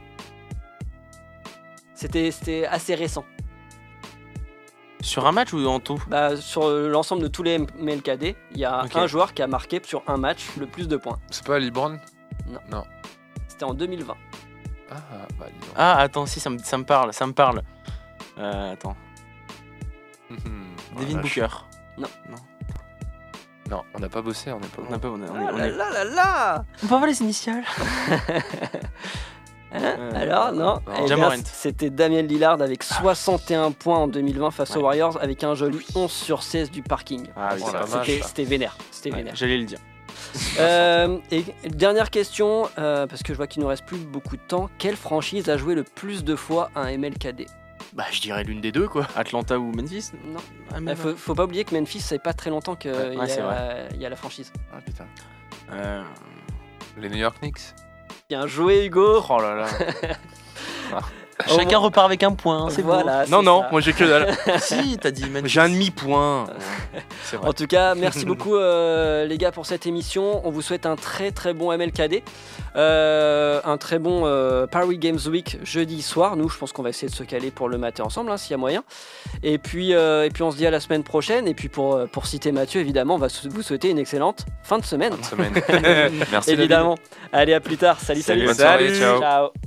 C'était c'était assez récent. Sur un match ou en tout? Bah, sur euh, l'ensemble de tous les MLKD, il y a un joueur qui a marqué sur un match le plus de points. C'est pas LeBron? C'était en 2020. Ah, bah. Ah, attends, si, ça me, ça me parle, ça me parle. Euh, attends. Mhm. Devin vache. Booker. Non, on n'a pas bossé, on n'est pas On a pas, on est, on est- Ah on là est- là là là On peut avoir les initiales Hein Euh, Alors, non, non. Eh bien. C'était Damien Lillard avec 61 points en 2020 face aux. Warriors avec un joli 11 sur 16 du parking. Ah oui, c'est la pas vache. C'était ça. c'était vénère. C'était Ouais, vénère. J'allais le dire. Euh, et dernière question, euh, parce que je vois qu'il nous reste plus beaucoup de temps. Quelle franchise a joué le plus de fois un MLKD Bah, je dirais l'une des deux, quoi. Atlanta ou Memphis? Non. Ah, Il mais faut, faut pas oublier que Memphis, c'est pas très longtemps qu'il Ouais, ouais, c'est y, a- il y a la franchise. Ah, putain. Euh, Les New York Knicks Bien joué, Hugo. Oh là là. Chacun repart avec un point, c'est voilà, Non, non, ça. moi j'ai que dalle. si, t'as dit. J'ai un demi-point. C'est vrai. En tout cas, merci beaucoup euh, les gars pour cette émission. On vous souhaite un très très bon MLKD, Euh, un très bon euh, Paris Games Week jeudi soir. Nous, je pense qu'on va essayer de se caler pour le mater ensemble, hein, s'il y a moyen. Et puis, euh, et puis on se dit à la semaine prochaine. Et puis pour, pour citer Mathieu, évidemment, on va vous souhaiter une excellente fin de semaine. Merci évidemment. Allez, à plus tard. Salut, salut. Salut, bonne soirée, Salut. ciao. Ciao.